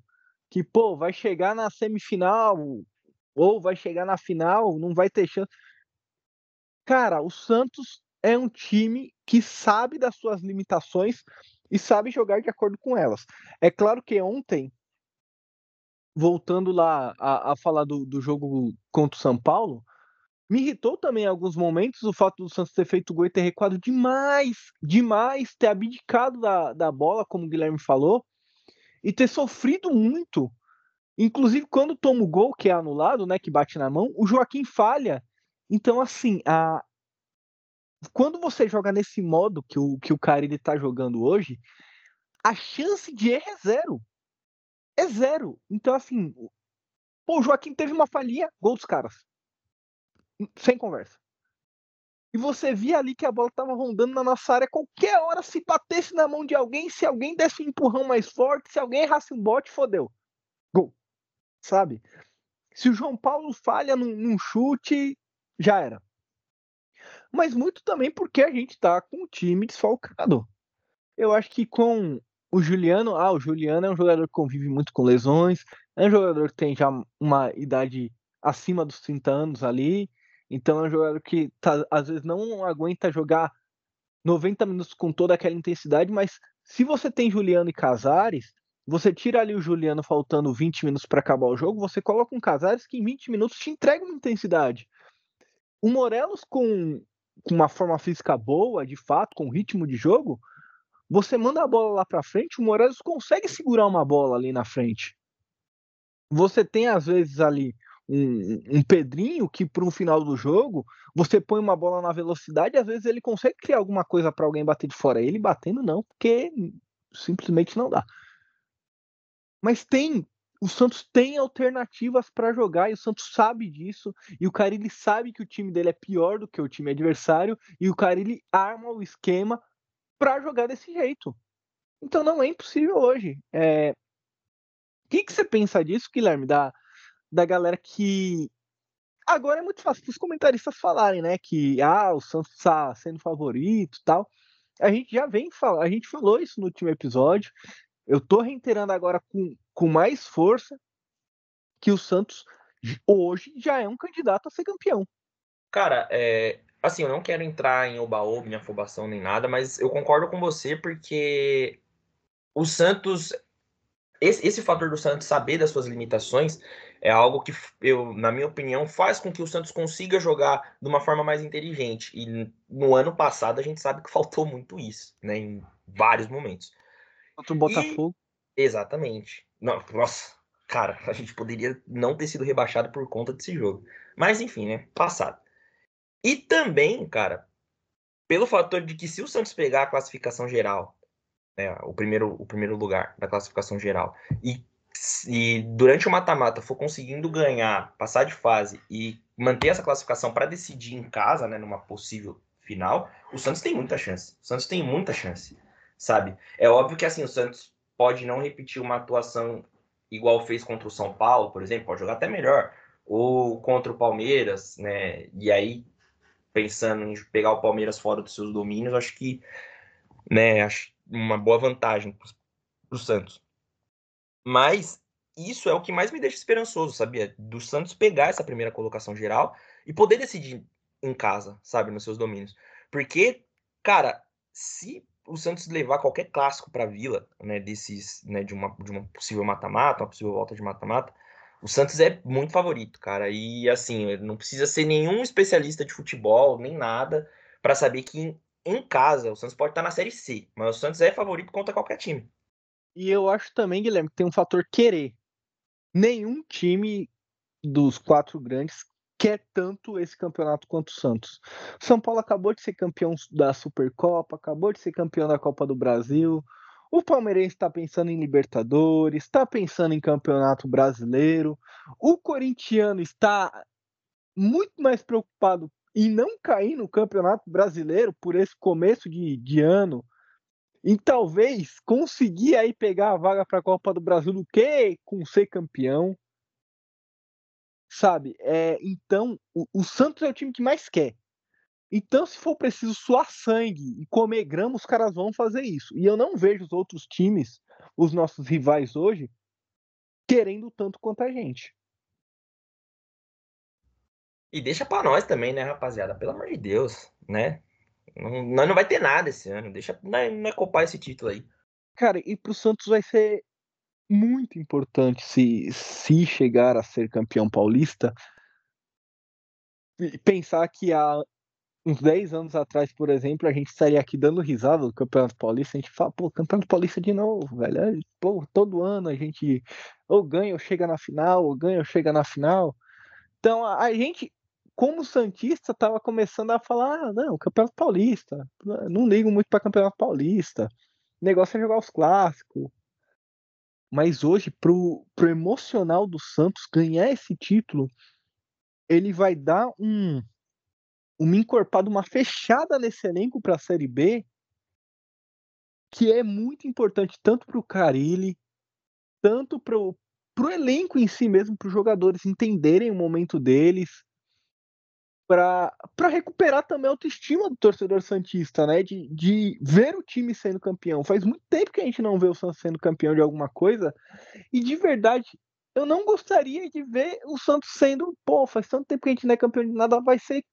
que, pô, vai chegar na semifinal ou vai chegar na final, não vai ter chance. Cara, o Santos é um time que sabe das suas limitações e sabe jogar de acordo com elas. É claro que ontem, voltando lá a, a falar do, do jogo contra o São Paulo, me irritou também em alguns momentos o fato do Santos ter feito gol e ter recuado demais, demais, ter abdicado da, da bola, como o Guilherme falou, e ter sofrido muito. Inclusive, quando toma o gol, que é anulado, né, que bate na mão, o Joaquim falha. Então, assim, a, quando você joga nesse modo que o, que o Carilli tá jogando hoje, a chance de erro é zero. É zero. Então, assim, pô, o Joaquim teve uma falhinha, gol dos caras. Sem conversa. E você via ali que a bola tava rondando na nossa área. Qualquer hora, se batesse na mão de alguém, se alguém desse um empurrão mais forte, se alguém errasse um bote, fodeu. Gol. Sabe? Se o João Paulo falha num, num chute, já era mas muito também porque a gente tá com o time desfalcado. Eu acho que com o Juliano, ah, o Juliano é um jogador que convive muito com lesões, é um jogador que tem já uma idade acima dos 30 anos ali, então é um jogador que tá, às vezes não aguenta jogar 90 minutos com toda aquela intensidade, mas se você tem Juliano e Casares, você tira ali o Juliano faltando 20 minutos para acabar o jogo, você coloca um Casares que em 20 minutos te entrega uma intensidade. O Morelos com com uma forma física boa, de fato, com ritmo de jogo, você manda a bola lá para frente, o Moraes consegue segurar uma bola ali na frente. Você tem às vezes ali um, um Pedrinho que para um final do jogo você põe uma bola na velocidade, às vezes ele consegue criar alguma coisa para alguém bater de fora. Ele batendo não, porque simplesmente não dá. Mas tem o Santos tem alternativas para jogar e o Santos sabe disso. E o Carilli sabe que o time dele é pior do que o time adversário. E o Carilli arma o esquema para jogar desse jeito. Então não é impossível hoje. É... O que, que você pensa disso, Guilherme? Da, da galera que Agora é muito fácil os comentaristas falarem, né, que ah, o Santos está sendo favorito, tal. A gente já vem falar, a gente falou isso no último episódio. Eu tô reiterando agora com, com mais força que o Santos hoje já é um candidato a ser campeão. Cara, é, assim, eu não quero entrar em oba-oba, afobação nem nada, mas eu concordo com você porque o Santos esse, esse fator do Santos saber das suas limitações é algo que, eu, na minha opinião, faz com que o Santos consiga jogar de uma forma mais inteligente. E no ano passado a gente sabe que faltou muito isso, né? Em vários momentos. Contra o Botafogo. E, exatamente. Não, nossa, cara, a gente poderia não ter sido rebaixado por conta desse jogo. Mas enfim, né? Passado. E também, cara, pelo fator de que se o Santos pegar a classificação geral né, o, primeiro, o primeiro lugar da classificação geral, e, e durante o mata-mata for conseguindo ganhar, passar de fase e manter essa classificação para decidir em casa, né, numa possível final, o Santos tem muita chance. O Santos tem muita chance, sabe? É óbvio que assim, o Santos pode não repetir uma atuação igual fez contra o São Paulo, por exemplo, pode jogar até melhor, ou contra o Palmeiras, né? E aí pensando em pegar o Palmeiras fora dos seus domínios, acho que, né, acho uma boa vantagem para o Santos. Mas isso é o que mais me deixa esperançoso, sabia? Do Santos pegar essa primeira colocação geral e poder decidir em casa, sabe, nos seus domínios. Porque, cara, se o Santos levar qualquer clássico para a Vila, né, desses, né, de uma, de uma possível mata-mata, uma possível volta de mata-mata, o Santos é muito favorito, cara. E assim, não precisa ser nenhum especialista de futebol, nem nada, para saber que em casa, o Santos pode estar na Série C, mas o Santos é favorito contra qualquer time. E eu acho também, Guilherme, que tem um fator querer. Nenhum time dos quatro grandes quer tanto esse campeonato quanto o Santos. São Paulo acabou de ser campeão da Supercopa, acabou de ser campeão da Copa do Brasil. O Palmeirense está pensando em Libertadores, está pensando em Campeonato Brasileiro. O corintiano está muito mais preocupado e não cair no Campeonato Brasileiro por esse começo de, de ano e talvez conseguir aí pegar a vaga para a Copa do Brasil do que com ser campeão. Sabe? É, então, o, o, Santos é o time que mais quer. Então, se for preciso suar sangue e comer grama, os caras vão fazer isso. E eu não vejo os outros times, os nossos rivais hoje, querendo tanto quanto a gente. E deixa para nós também, né, rapaziada? Pelo amor de Deus, né? Não, não vai ter nada esse ano. Deixa não é, copar esse título aí. Cara, e pro Santos vai ser muito importante se, se chegar a ser campeão paulista. Pensar que há uns 10 anos atrás, por exemplo, a gente estaria aqui dando risada do Campeonato Paulista, a gente fala, pô, Campeonato Paulista de novo, velho. Pô, todo ano a gente ou ganha ou chega na final, ou ganha ou chega na final. Então a gente, como Santista, estava começando a falar: ah, não, Campeonato Paulista, não ligo muito para Campeonato Paulista, o negócio é jogar os clássicos. Mas hoje, pro, pro emocional do Santos ganhar esse título, ele vai dar um uma encorpada, uma fechada nesse elenco para a Série B, que é muito importante tanto para o Carilli, tanto para o elenco em si mesmo, para os jogadores entenderem o momento deles, para recuperar também a autoestima do torcedor Santista, né? De, de ver o time sendo campeão. Faz muito tempo que a gente não vê o Santos sendo campeão de alguma coisa. E de verdade, eu não gostaria de ver o Santos sendo, pô, faz tanto tempo que a gente não é campeão de nada, vai ser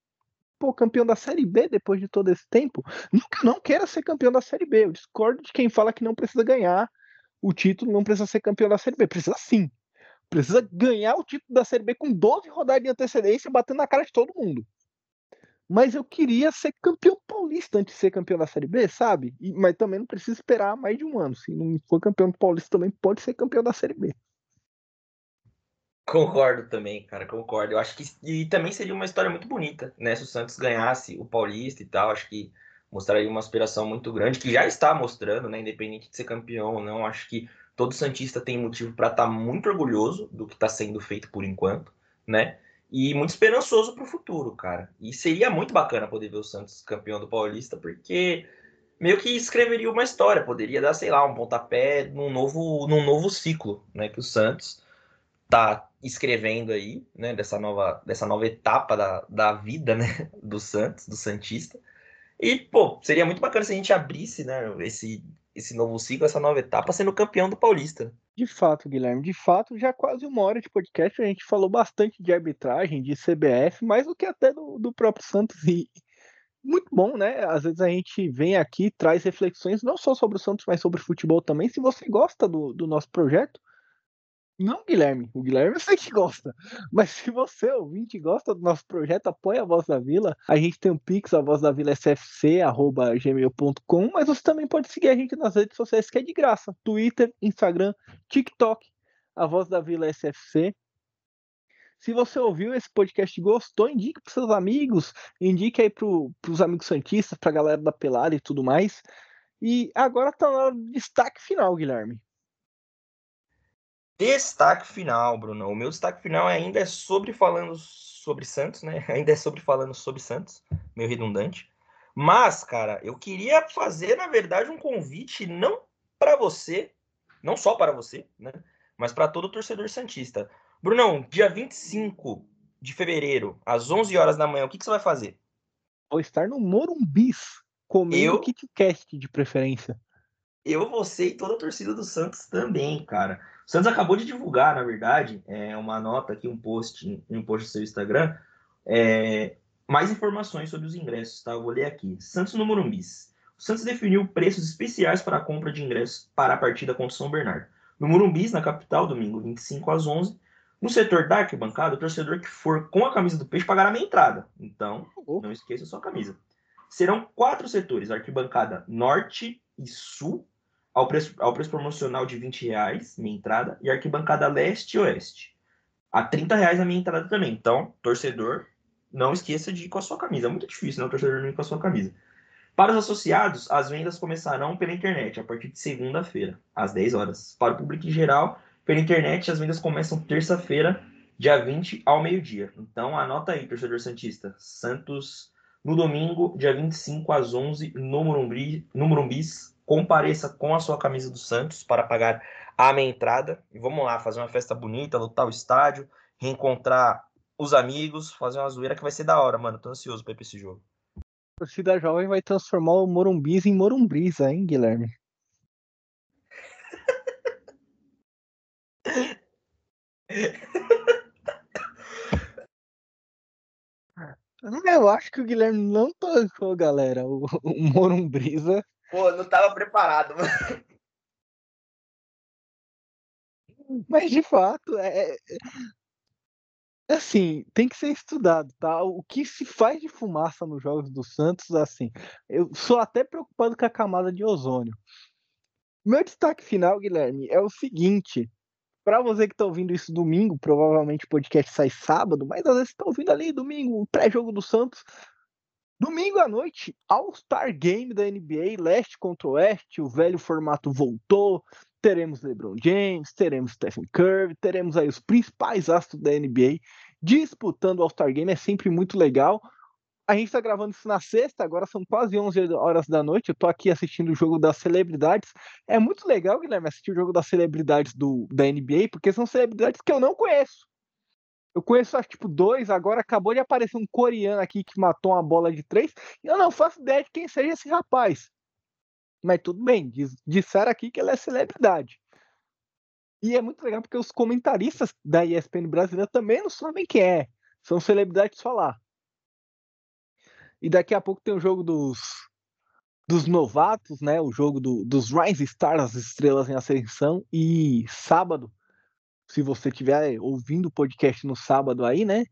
pô, campeão da Série B depois de todo esse tempo. Nunca não quero ser campeão da Série B. Eu discordo de quem fala que não precisa ganhar o título, não precisa ser campeão da Série B. Precisa sim precisa ganhar o título da Série B com 12 rodadas de antecedência, batendo na cara de todo mundo. Mas eu queria ser campeão paulista antes de ser campeão da Série B, sabe? E, mas também não precisa esperar mais de um ano. Se não for campeão paulista, também pode ser campeão da Série B. Concordo também, cara, concordo. Eu acho que e também seria uma história muito bonita, né? Se o Santos ganhasse o Paulista e tal, acho que mostraria uma aspiração muito grande, que já está mostrando, né? Independente de ser campeão ou não, acho que Todo Santista tem motivo para estar tá muito orgulhoso do que está sendo feito por enquanto, né? E muito esperançoso para o futuro, cara. E seria muito bacana poder ver o Santos campeão do Paulista, porque meio que escreveria uma história, poderia dar, sei lá, um pontapé num novo, num novo ciclo, né? Que o Santos tá escrevendo aí, né, dessa nova, dessa nova etapa da, da vida, né, do Santos, do Santista. E, pô, seria muito bacana se a gente abrisse, né, esse, esse novo ciclo, essa nova etapa, sendo campeão do Paulista. De fato, Guilherme, de fato, já quase uma hora de podcast, a gente falou bastante de arbitragem, de CBF, mais do que até do, do próprio Santos. E muito bom, né? Às vezes a gente vem aqui, traz reflexões não só sobre o Santos, mas sobre futebol também. Se você gosta do, do nosso projeto, não, Guilherme. O Guilherme eu sei que gosta. Mas se você, ouvinte, gosta do nosso projeto, apoia a Voz da Vila. A gente tem um pix, a voz da vila sfc, arroba gmail.com. Mas você também pode seguir a gente nas redes sociais, que é de graça. Twitter, Instagram, TikTok, a Voz da Vila SFC. Se você ouviu esse podcast e gostou, indique para seus amigos, indique aí para os amigos santistas, para a galera da pelada e tudo mais. E agora está na hora do destaque final, Guilherme. Destaque final, Bruno. O meu destaque final ainda é sobre falando sobre Santos, né? Ainda é sobre falando sobre Santos, meio redundante. Mas, cara, eu queria fazer, na verdade, um convite não para você, não só para você, né? Mas para todo torcedor santista. Brunão, dia 25 de fevereiro, às 11 horas da manhã, o que, que você vai fazer? Vou estar no Morumbis, comendo eu... KitKat de preferência. Eu, você e toda a torcida do Santos também, cara. O Santos acabou de divulgar, na verdade, é, uma nota aqui, um post, um post no seu Instagram, é, mais informações sobre os ingressos, tá? Eu vou ler aqui. Santos no Morumbis. O Santos definiu preços especiais para a compra de ingressos para a partida contra o São Bernardo. No Morumbis, na capital, domingo 25 às 11. No setor da arquibancada, o torcedor que for com a camisa do Peixe pagará a meia entrada. Então, não esqueça a sua camisa. Serão quatro setores: arquibancada norte e sul, ao preço, ao preço promocional de 20 reais, minha entrada, e arquibancada leste e oeste. A 30 reais a minha entrada também. Então, torcedor, não esqueça de ir com a sua camisa. É muito difícil, né? O torcedor não ir com a sua camisa. Para os associados, as vendas começarão pela internet a partir de segunda-feira, às 10 horas. Para o público em geral, pela internet, as vendas começam terça-feira, dia 20 ao meio-dia. Então, anota aí, torcedor Santista. Santos, no domingo, dia 25 às 11, no, Morumbi, no Morumbis, compareça com a sua camisa do Santos para pagar a minha entrada. E vamos lá, fazer uma festa bonita, lutar o estádio, reencontrar os amigos, fazer uma zoeira que vai ser da hora, mano. Tô ansioso pra ir pra esse jogo. A torcida jovem vai transformar o Morumbis em Morumbrisa, hein, Guilherme? Eu acho que o Guilherme não tancou, galera. O, o Morumbrisa Pô, não tava preparado. Mas de fato, é, é, é. Assim, tem que ser estudado, tá? O que se faz de fumaça nos jogos do Santos, assim, eu sou até preocupado com a camada de ozônio. Meu destaque final, Guilherme, é o seguinte: para você que tá ouvindo isso domingo, provavelmente o podcast sai sábado, mas às vezes tá ouvindo ali domingo, o pré-jogo do Santos, Domingo à noite, All-Star Game da NBA, leste contra oeste, o velho formato voltou. Teremos LeBron James, teremos Stephen Curry, teremos aí os principais astros da NBA disputando o All-Star Game, é sempre muito legal. A gente está gravando isso na sexta, agora são quase 11 horas da noite. Eu tô aqui assistindo o jogo das celebridades. É muito legal, Guilherme, assistir o jogo das celebridades do, da NBA, porque são celebridades que eu não conheço. Eu conheço, acho, tipo, dois. Agora acabou de aparecer um coreano aqui que matou uma bola de três. Eu não faço ideia de quem seja esse rapaz. Mas tudo bem, diz, disseram aqui que ele é celebridade. E é muito legal porque os comentaristas da ESPN brasileira também não sabem quem é. São celebridades falar. E daqui a pouco tem o jogo dos, dos novatos, né? O jogo do, dos Rise Stars, as estrelas em ascensão. E sábado se você estiver ouvindo o podcast no sábado aí, né?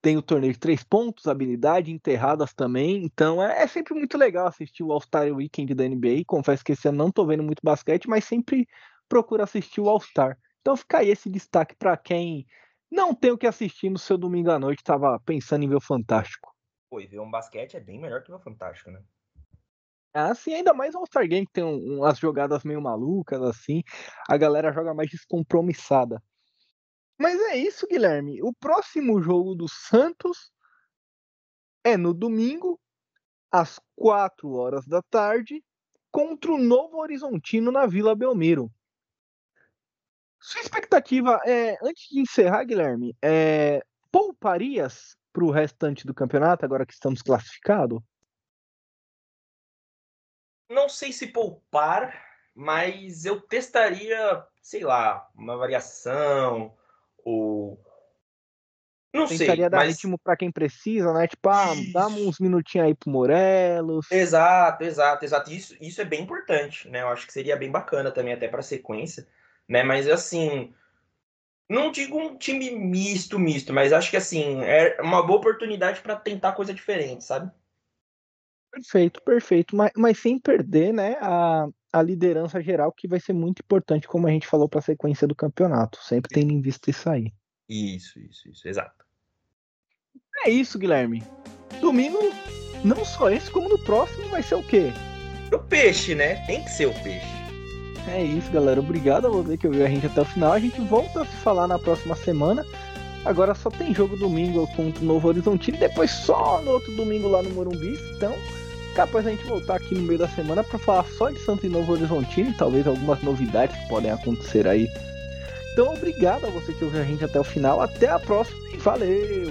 Tem o torneio de três pontos, habilidade, enterradas também. Então é, é sempre muito legal assistir o All-Star Weekend da NBA. Confesso que esse ano não tô vendo muito basquete, mas sempre procuro assistir o All-Star. Então fica aí esse destaque para quem não tem o que assistir no seu domingo à noite, tava pensando em ver o Fantástico. Pô, e ver um basquete é bem melhor que ver o Fantástico, né? Assim, ainda mais o All-Star Game, que tem um, umas jogadas meio malucas, assim. A galera joga mais descompromissada. Mas é isso, Guilherme. O próximo jogo do Santos é no domingo, às 4 horas da tarde, contra o Novo Horizontino na Vila Belmiro. Sua expectativa é, antes de encerrar, Guilherme, é, pouparias para o restante do campeonato, agora que estamos classificados? Não sei se poupar, mas eu testaria, sei lá, uma variação ou não Tentaria sei, dar mas... ritmo para quem precisa, né? Tipo, ah, dá uns minutinhos aí pro Morelos. Exato, exato, exato. Isso, isso é bem importante, né? Eu acho que seria bem bacana também até para sequência, né? Mas assim, não digo um time misto, misto, mas acho que assim, é uma boa oportunidade para tentar coisa diferente, sabe? Perfeito, perfeito. Mas, mas sem perder, né, a, a liderança geral, que vai ser muito importante, como a gente falou, para a sequência do campeonato. Sempre tendo em vista isso aí. Isso, isso, isso, exato. É isso, Guilherme. Domingo, não só esse, como no próximo vai ser o quê? O peixe, né? Tem que ser o peixe. É isso, galera. Obrigado a você que ouviu a gente até o final. A gente volta a se falar na próxima semana. Agora só tem jogo domingo contra o Novo Horizontino, depois só no outro domingo lá no Morumbi. Então, capaz a gente voltar aqui no meio da semana para falar só de Santo e Novo Horizontino, talvez algumas novidades que podem acontecer aí então, obrigado a você que ouviu a gente até o final. Até a próxima e valeu!